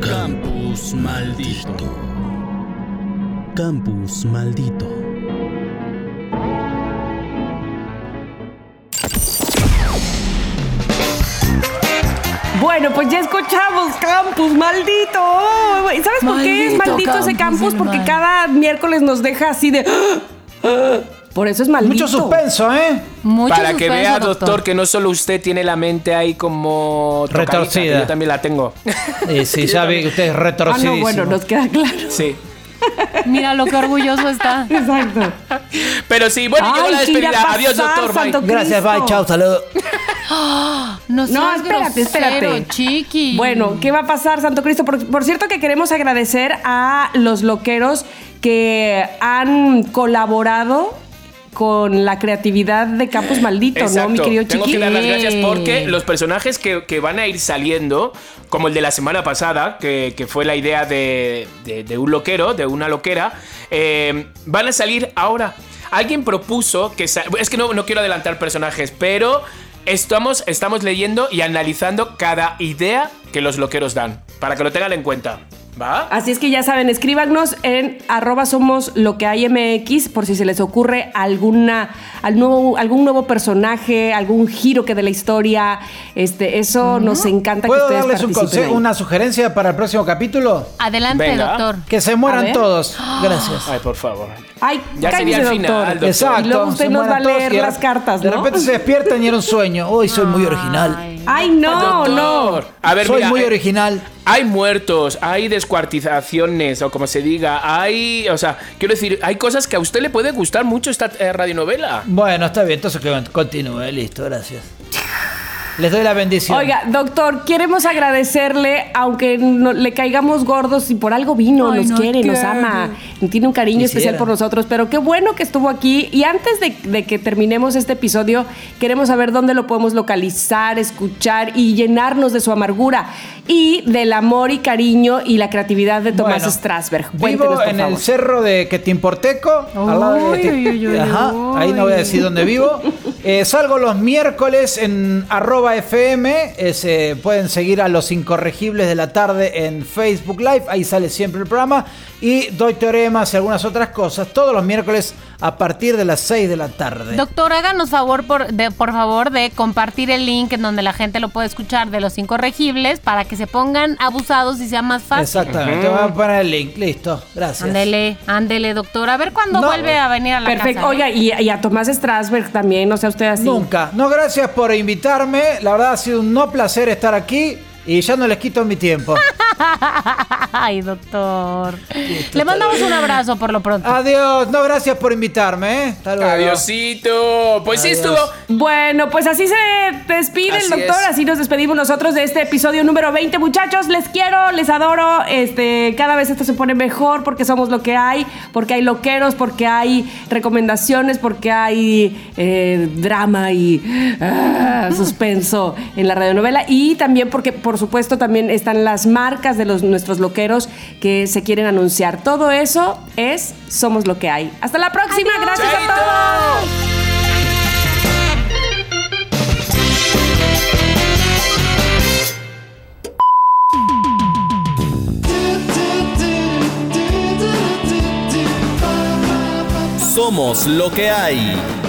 Campus Maldito. Campus Maldito. Bueno, pues ya escuchamos Campus, maldito. ¿Y ¿Sabes por qué es Maldito ese campus Porque mal. cada miércoles nos deja así de... Por eso es maldito. Mucho suspenso, ¿eh? Para que vea, doctor, que no solo usted tiene la mente ahí como Retorcida. que Yo también la tengo. Sí, sí, Yo ya vi también. que usted es Ah, retorcidísimo. no, bueno, nos queda claro. Sí. Mira lo que orgulloso está. Exacto. Pero sí, bueno, llegó Ay, la ¿qué irá a despedida. Adiós, pasar, doctor. Bye. Gracias, bye, chao, saludos. No, No, espérate, grosero, espérate. chiqui. Bueno, ¿qué va a pasar, Santo Cristo? Por, por cierto que queremos agradecer a los loqueros que han colaborado con la creatividad de Campus Maldito, ¿no, mi querido Tengo Chiqui? que dar las gracias porque los personajes que, que van a ir saliendo, como el de la semana pasada, que, que fue la idea de, de- de un loquero, de una loquera, eh, van a salir ahora. Alguien propuso que... Es que no, no quiero adelantar personajes, pero estamos, estamos leyendo y analizando cada idea que los loqueros dan, para que lo tengan en cuenta. ¿Va? Así es que ya saben, escríbanos en arroba somos lo que hay MX por si se les ocurre alguna, al nuevo, algún nuevo personaje, algún giro que de la historia. Este, eso nos encanta que ¿Puedo ustedes darles un participen consejo, ahí. una sugerencia para el próximo capítulo? Adelante, Venga. doctor. Que se mueran todos. Gracias. Ay, por favor. Ay, Ya cállese, sería el doctor. final, doctor. Exacto. Y luego usted se nos va a leer las cartas, De repente se despiertan y era un sueño. Uy, soy muy original. Ay, no, no. Doctor. A ver, soy mira, muy eh, original. Hay muertos, hay descuartizaciones, o como se diga, hay. O sea, quiero decir, hay cosas que a usted le puede gustar mucho esta eh, radionovela. Bueno, está bien, entonces que continúe. Listo, gracias. Les doy la bendición. Oiga, doctor, queremos agradecerle, aunque no- le caigamos gordos y por algo vino, Ay, nos no quiere, nos ama, tiene un cariño Quisiera. especial por nosotros, pero qué bueno que estuvo aquí. Y antes de, de que terminemos este episodio, queremos saber dónde lo podemos localizar, escuchar y llenarnos de su amargura y del amor y cariño y la creatividad de Tomás Bueno, Strasberg. Vivo Cuéntenos, por en favor. el cerro de Quetimporteco, al lado de Ajá, uy. ahí no voy a decir dónde vivo. Eh, salgo los miércoles en arroba FM. eh, pueden seguir a los incorregibles de la tarde en Facebook Live. Ahí sale siempre el programa. Y doy teoremas y algunas otras cosas todos los miércoles a partir de las 6 de la tarde. Doctor, háganos favor por, de, por favor de compartir el link en donde la gente lo puede escuchar de los incorregibles para que se pongan abusados y sea más fácil. Exactamente, voy a poner el link. Listo, gracias. Ándele, ándele, doctor. A ver cuándo No. vuelve a venir a la Perfecto. casa. Oiga, y, y a Tomás Strasberg también, no sea usted así. Nunca. No, gracias por invitarme. La verdad ha sido un no placer estar aquí y ya no les quito mi tiempo. Ay, doctor. Le mandamos un abrazo por lo pronto. Adiós. No, gracias por invitarme. ¿eh? Hasta luego. Adiosito. Pues sí estuvo. Bueno, pues así se despide Así el doctor, es. así nos despedimos nosotros de este episodio número 20. Muchachos, les quiero, les adoro. Este, cada vez esto se pone mejor porque somos lo que hay, porque hay loqueros, porque hay recomendaciones, porque hay eh, drama y ah, suspenso en la radionovela y también porque, por supuesto, también están las marcas de los, nuestros loqueros que se quieren anunciar. Todo eso es Somos lo que hay. Hasta la próxima. Gracias a todos. Somos lo que hay.